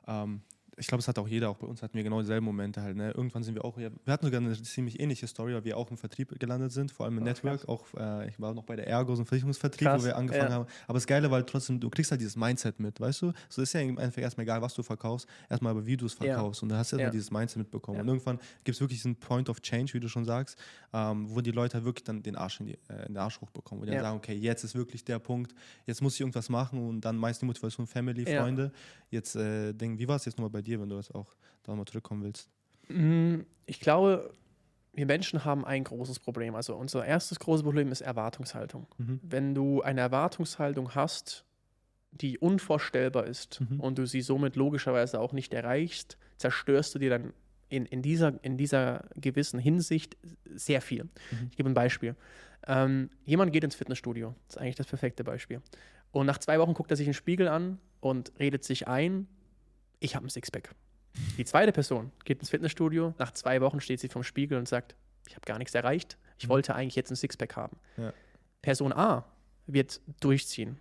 S1: ähm, ich glaube, es hat auch jeder, auch bei uns hatten wir genau dieselben Momente halt. Ne? Irgendwann sind wir auch, ja, wir hatten sogar eine ziemlich ähnliche Story, weil wir auch im Vertrieb gelandet sind, vor allem im oh, Network. Krass. Auch, äh, ich war noch bei der Ergo, so ein Versicherungsvertrieb, krass, wo wir angefangen ja. haben. Aber das Geile war halt trotzdem, du kriegst halt dieses Mindset mit, weißt du? So ist ja im Endeffekt erstmal egal, was du verkaufst, erstmal aber wie du es verkaufst. Ja. Und da hast du erstmal dieses Mindset mitbekommen. Und irgendwann gibt es wirklich diesen Point of Change, wie du schon sagst, ähm, wo die Leute halt wirklich dann den Arsch in, die, äh, in den Arsch hochbekommen. Wo die dann sagen, okay, jetzt ist wirklich der Punkt, jetzt muss ich irgendwas machen und dann meist die Motivation Family, Freunde. Jetzt äh, denken, wie war es jetzt nochmal bei dir, wenn du das auch da mal zurückkommen willst?
S3: Mm, ich glaube, wir Menschen haben ein großes Problem. Also unser erstes großes Problem ist Erwartungshaltung. Mhm. Wenn du eine Erwartungshaltung hast, die unvorstellbar ist mhm. und du sie somit logischerweise auch nicht erreichst, zerstörst du dir dann in, in, dieser, in dieser gewissen Hinsicht sehr viel. Mhm. Ich gebe ein Beispiel. Ähm, jemand geht ins Fitnessstudio. Das ist eigentlich das perfekte Beispiel. Und nach zwei Wochen guckt er sich einen Spiegel an und redet sich ein, ich habe ein Sixpack. Die zweite Person geht ins Fitnessstudio, nach zwei Wochen steht sie vom Spiegel und sagt, ich habe gar nichts erreicht, ich mhm. wollte eigentlich jetzt ein Sixpack haben. Ja. Person A wird durchziehen.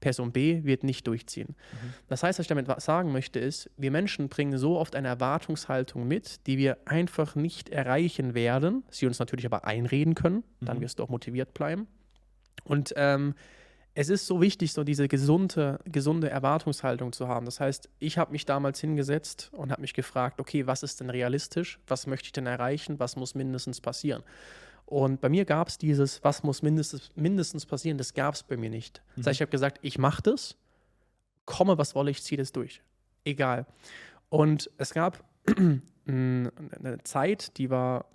S3: Person B wird nicht durchziehen. Mhm. Das heißt, was ich damit sagen möchte, ist, wir Menschen bringen so oft eine Erwartungshaltung mit, die wir einfach nicht erreichen werden, sie uns natürlich aber einreden können, dann mhm. wirst du auch motiviert bleiben. Und ähm, es ist so wichtig, so diese gesunde, gesunde Erwartungshaltung zu haben. Das heißt, ich habe mich damals hingesetzt und habe mich gefragt, okay, was ist denn realistisch? Was möchte ich denn erreichen? Was muss mindestens passieren? Und bei mir gab es dieses, was muss mindestens, mindestens passieren, das gab es bei mir nicht. Mhm. Das heißt, ich habe gesagt, ich mache das, komme, was wolle, ich ziehe das durch. Egal. Und es gab eine Zeit, die war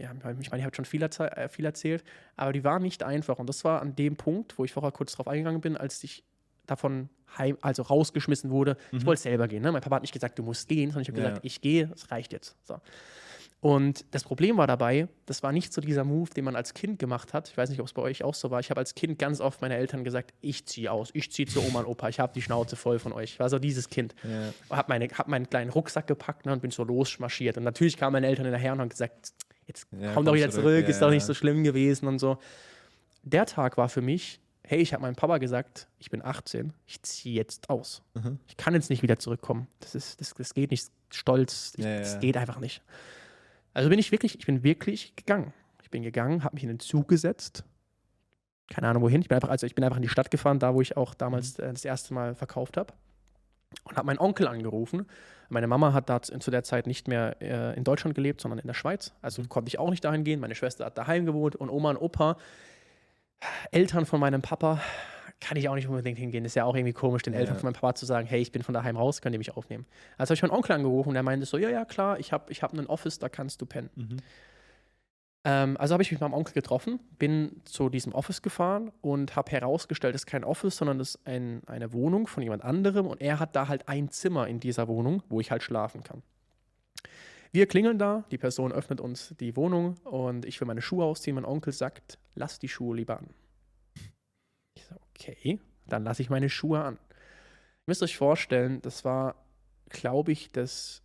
S3: ja, ich meine, ich habe schon viel, äh, viel, erzählt, aber die war nicht einfach. Und das war an dem Punkt, wo ich vorher kurz drauf eingegangen bin, als ich davon heim, also rausgeschmissen wurde. Mhm. Ich wollte selber gehen. Ne? Mein Papa hat nicht gesagt, du musst gehen, sondern ich habe ja. gesagt, ich gehe, es reicht jetzt. So. Und das Problem war dabei, das war nicht so dieser Move, den man als Kind gemacht hat. Ich weiß nicht, ob es bei euch auch so war. Ich habe als Kind ganz oft meine Eltern gesagt, ich ziehe aus, ich ziehe zu Oma und Opa, ich habe die Schnauze voll von euch. Ich war so dieses Kind. Ja. Habe hab meinen kleinen Rucksack gepackt ne, und bin so losmarschiert. Und natürlich kamen meine Eltern hinterher und haben gesagt, jetzt ja, komm doch wieder zurück, zurück. ist doch nicht so schlimm gewesen und so. Der Tag war für mich, hey, ich habe meinem Papa gesagt, ich bin 18, ich ziehe jetzt aus. Mhm. Ich kann jetzt nicht wieder zurückkommen. Das, ist, das, das geht nicht. Stolz, ich, das geht einfach nicht. Also bin ich wirklich, ich bin wirklich gegangen. Ich bin gegangen, habe mich in den Zug gesetzt. Keine Ahnung wohin. Ich bin einfach, also ich bin einfach in die Stadt gefahren, da wo ich auch damals mhm. äh, das erste Mal verkauft habe. Und habe meinen Onkel angerufen meine Mama hat da zu der Zeit nicht mehr äh, in Deutschland gelebt, sondern in der Schweiz. Also mhm. konnte ich auch nicht dahin gehen. Meine Schwester hat daheim gewohnt und Oma und Opa, Eltern von meinem Papa, kann ich auch nicht unbedingt hingehen. Ist ja auch irgendwie komisch, den Eltern ja. von meinem Papa zu sagen, hey, ich bin von daheim raus, könnt ihr mich aufnehmen. Also habe ich meinen Onkel angerufen und der meinte so, ja, ja, klar, ich habe ich hab einen Office, da kannst du pennen. Mhm. Ähm, also habe ich mich mit meinem Onkel getroffen, bin zu diesem Office gefahren und habe herausgestellt, es ist kein Office, sondern es ist ein, eine Wohnung von jemand anderem und er hat da halt ein Zimmer in dieser Wohnung, wo ich halt schlafen kann. Wir klingeln da, die Person öffnet uns die Wohnung und ich will meine Schuhe ausziehen. Mein Onkel sagt, lass die Schuhe lieber an. Ich so, okay, dann lasse ich meine Schuhe an. Ihr müsst euch vorstellen, das war, glaube ich, das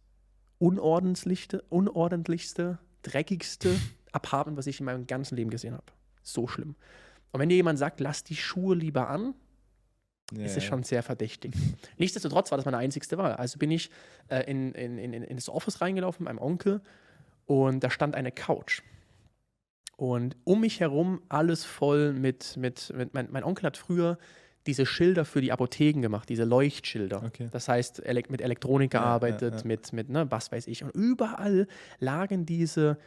S3: unordentlichste, unordentlichste, dreckigste Apartment, was ich in meinem ganzen Leben gesehen habe. So schlimm. Und wenn dir jemand sagt, lass die Schuhe lieber an, yeah. ist es schon sehr verdächtig. Nichtsdestotrotz war das meine einzigste Wahl. Also bin ich äh, in, in, in, in das Office reingelaufen mit meinem Onkel und da stand eine Couch. Und um mich herum alles voll mit, mit, mit mein, mein Onkel hat früher diese Schilder für die Apotheken gemacht, diese Leuchtschilder. Okay. Das heißt, mit Elektronik gearbeitet, ja, ja, ja. mit, mit ne, was weiß ich. Und überall lagen diese,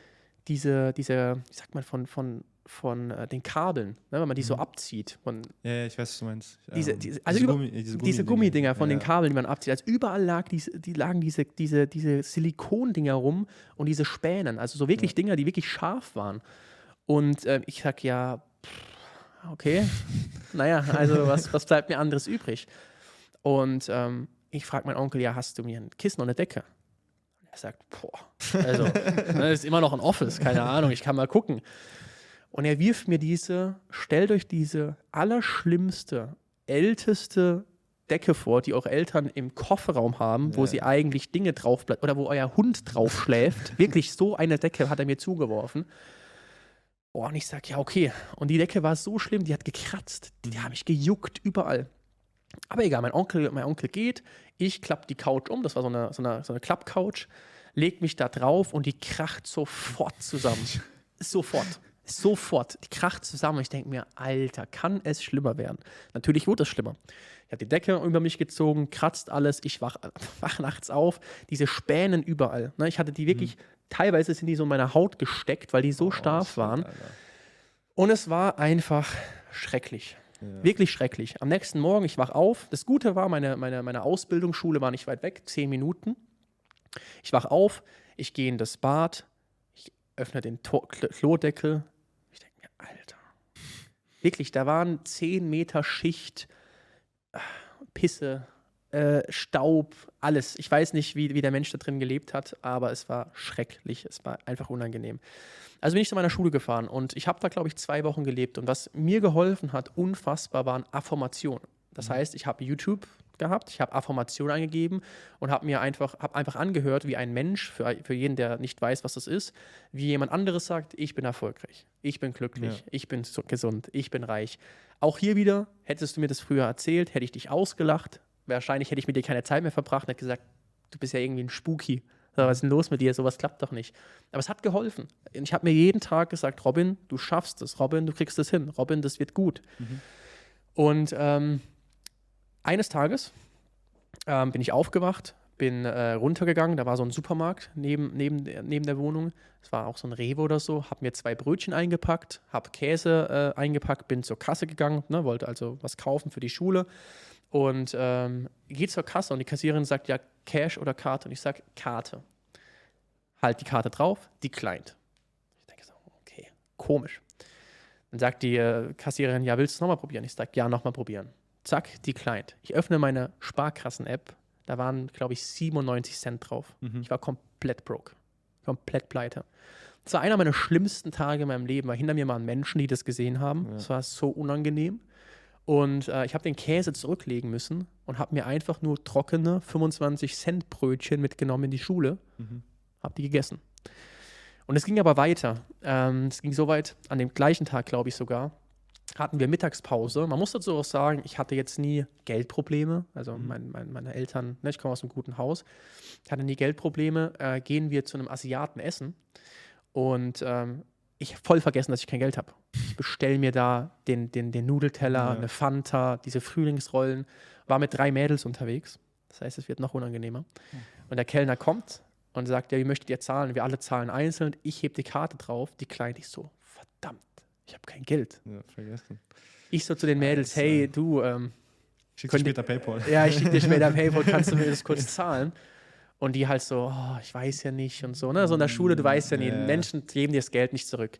S3: diese, diese, wie sagt man, von, von, von äh, den Kabeln, ne, wenn man die mhm. so abzieht. Von,
S1: ja, ja, ich weiß, was du meinst.
S3: Diese, ähm, diese, also diese, Gummi, diese, diese Gummidinger von den Kabeln, die man abzieht. Also überall lag diese, die lagen diese, diese, diese Silikondinger rum und diese Spänen. Also so wirklich Dinger, die wirklich scharf waren. Und äh, ich sag ja, okay, naja, also was, was bleibt mir anderes übrig? Und ähm, ich frage meinen Onkel, ja, hast du mir ein Kissen und eine Decke? Er sagt, boah, also, das ne, ist immer noch ein Office, keine Ahnung, ich kann mal gucken. Und er wirft mir diese, stellt euch diese allerschlimmste, älteste Decke vor, die eure Eltern im Kofferraum haben, wo sie eigentlich Dinge drauf oder wo euer Hund drauf schläft. Wirklich so eine Decke hat er mir zugeworfen. Oh, und ich sag, ja, okay. Und die Decke war so schlimm, die hat gekratzt. Die, die haben mich gejuckt überall. Aber egal, mein Onkel, mein Onkel geht, ich klappe die Couch um, das war so eine, so eine, so eine Klappcouch, leg mich da drauf und die kracht sofort zusammen. sofort. Sofort. Die kracht zusammen. Ich denke mir, Alter, kann es schlimmer werden? Natürlich wurde es schlimmer. Ich habe die Decke über mich gezogen, kratzt alles. Ich wach, wach nachts auf. Diese Spänen überall. Ne? Ich hatte die wirklich mhm teilweise sind die so in meiner Haut gesteckt, weil die so oh, stark waren. Alter. Und es war einfach schrecklich. Ja. Wirklich schrecklich. Am nächsten Morgen, ich wach auf. Das Gute war, meine, meine, meine Ausbildungsschule war nicht weit weg, zehn Minuten. Ich wach auf, ich gehe in das Bad, ich öffne den Tor Klodeckel. Ich denke mir, Alter. Wirklich, da waren zehn Meter Schicht äh, Pisse, äh, Staub, alles. Ich weiß nicht, wie, wie der Mensch da drin gelebt hat, aber es war schrecklich. Es war einfach unangenehm. Also bin ich zu meiner Schule gefahren und ich habe da, glaube ich, zwei Wochen gelebt. Und was mir geholfen hat, unfassbar, waren Affirmationen. Das mhm. heißt, ich habe YouTube gehabt, ich habe Affirmationen eingegeben und habe mir einfach, hab einfach angehört, wie ein Mensch, für, für jeden, der nicht weiß, was das ist, wie jemand anderes sagt, ich bin erfolgreich, ich bin glücklich, ja. ich bin gesund, ich bin reich. Auch hier wieder, hättest du mir das früher erzählt, hätte ich dich ausgelacht, wahrscheinlich hätte ich mit dir keine Zeit mehr verbracht und hätte gesagt, du bist ja irgendwie ein Spooky. Was ist denn los mit dir? Sowas klappt doch nicht. Aber es hat geholfen. Ich habe mir jeden Tag gesagt, Robin, du schaffst es. Robin, du kriegst es hin. Robin, das wird gut. Mhm. Und ähm, eines Tages ähm, bin ich aufgewacht, bin äh, runtergegangen, da war so ein Supermarkt neben, neben, neben der Wohnung. Es war auch so ein Rewe oder so. Habe mir zwei Brötchen eingepackt, habe Käse äh, eingepackt, bin zur Kasse gegangen, ne, wollte also was kaufen für die Schule und ähm, geht zur Kasse und die Kassiererin sagt ja Cash oder Karte und ich sage Karte. Halt die Karte drauf, declined. Ich denke so, okay, komisch. Dann sagt die äh, Kassiererin, ja, willst du es nochmal probieren? Ich sage, ja, nochmal probieren. Zack, declined. Ich öffne meine Sparkassen-App, da waren, glaube ich, 97 Cent drauf. Mhm. Ich war komplett broke. Komplett pleite. Das war einer meiner schlimmsten Tage in meinem Leben, weil hinter mir waren Menschen, die das gesehen haben. Es ja. war so unangenehm. Und äh, ich habe den Käse zurücklegen müssen und habe mir einfach nur trockene 25 Cent Brötchen mitgenommen in die Schule, mhm. habe die gegessen. Und es ging aber weiter. Ähm, es ging so weit, an dem gleichen Tag, glaube ich sogar, hatten wir Mittagspause. Man muss dazu auch sagen, ich hatte jetzt nie Geldprobleme. Also mhm. mein, mein, meine Eltern, ne, ich komme aus einem guten Haus, ich hatte nie Geldprobleme. Äh, gehen wir zu einem Asiaten essen. Und ähm, ich voll vergessen, dass ich kein Geld habe. Ich bestelle mir da den, den, den Nudelteller, ja. eine Fanta, diese Frühlingsrollen. War mit drei Mädels unterwegs. Das heißt, es wird noch unangenehmer. Und der Kellner kommt und sagt, ja, wie möchtet ihr zahlen? Wir alle zahlen einzeln. Ich hebe die Karte drauf. Die Kleine ist so, verdammt, ich habe kein Geld. Ja, vergessen. Ich so zu den Mädels, hey, du, ähm,
S1: Schickst du später Paypal.
S3: Ja, ich schicke dir später Paypal, kannst du mir das kurz zahlen? Und die halt so, oh, ich weiß ja nicht und so. Ne? So in der Schule, du weißt ja nie, yeah. Menschen geben dir das Geld nicht zurück.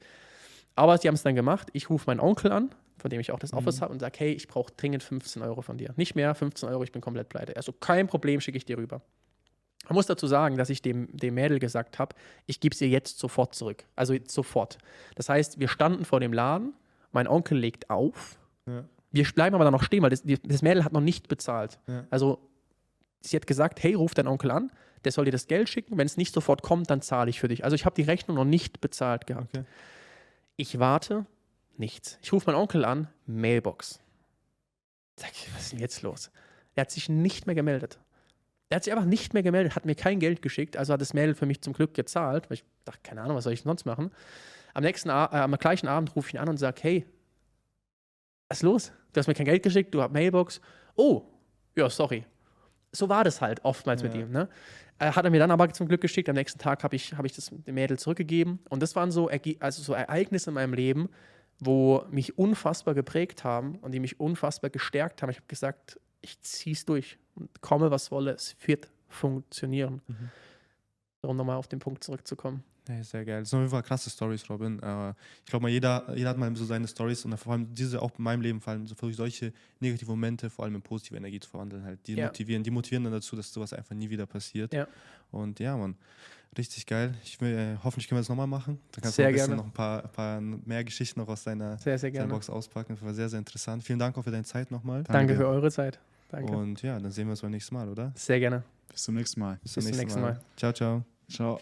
S3: Aber sie haben es dann gemacht. Ich rufe meinen Onkel an, von dem ich auch das Office mhm. habe, und sage, hey, ich brauche dringend 15 Euro von dir. Nicht mehr, 15 Euro, ich bin komplett pleite. Also kein Problem, schicke ich dir rüber. Man muss dazu sagen, dass ich dem, dem Mädel gesagt habe, ich gebe es ihr jetzt sofort zurück. Also sofort. Das heißt, wir standen vor dem Laden, mein Onkel legt auf. Ja. Wir bleiben aber dann noch stehen, weil das, das Mädel hat noch nicht bezahlt. Ja. Also sie hat gesagt, hey, ruf deinen Onkel an der soll dir das Geld schicken. Wenn es nicht sofort kommt, dann zahle ich für dich. Also ich habe die Rechnung noch nicht bezahlt gehabt. Okay. Ich warte, nichts. Ich rufe meinen Onkel an, Mailbox. Sag, was ist denn jetzt los? Er hat sich nicht mehr gemeldet. Er hat sich einfach nicht mehr gemeldet, hat mir kein Geld geschickt, also hat das Mail für mich zum Glück gezahlt, weil ich dachte, keine Ahnung, was soll ich sonst machen. Am nächsten äh, am gleichen Abend rufe ich ihn an und sage, hey, was ist los? Du hast mir kein Geld geschickt, du hast Mailbox. Oh, ja, sorry. So war das halt oftmals ja. mit ihm. Ne? Äh, hat er mir dann aber zum Glück geschickt. Am nächsten Tag habe ich, hab ich das dem Mädel zurückgegeben. Und das waren so, also so Ereignisse in meinem Leben, wo mich unfassbar geprägt haben und die mich unfassbar gestärkt haben. Ich habe gesagt, ich ziehe es durch und komme, was wolle, es wird funktionieren. Mhm. Um nochmal auf den Punkt zurückzukommen.
S1: Ja, sehr geil. Das sind auf jeden Fall krasse Stories, Robin. Äh, ich glaube mal, jeder, jeder hat mal so seine Stories und vor allem diese auch in meinem Leben fallen, so versuche ich solche negative Momente vor allem in positive Energie zu verwandeln. Halt. Die ja. motivieren, die motivieren dann dazu, dass sowas einfach nie wieder passiert. Ja. Und ja, man, richtig geil. Ich will, äh, hoffentlich können wir das nochmal machen. Dann kannst sehr du ein noch ein paar, ein paar, mehr Geschichten noch aus deiner,
S3: sehr, sehr
S1: deiner Box auspacken. Das war sehr, sehr interessant. Vielen Dank auch für deine Zeit nochmal.
S3: Danke, Danke für eure Zeit.
S1: Danke. Und ja, dann sehen wir uns beim nächsten Mal, oder?
S3: Sehr gerne.
S2: Bis zum nächsten Mal.
S1: Bis zum, Bis nächsten, nächsten Mal. Mal. Ciao, ciao.
S2: Ciao.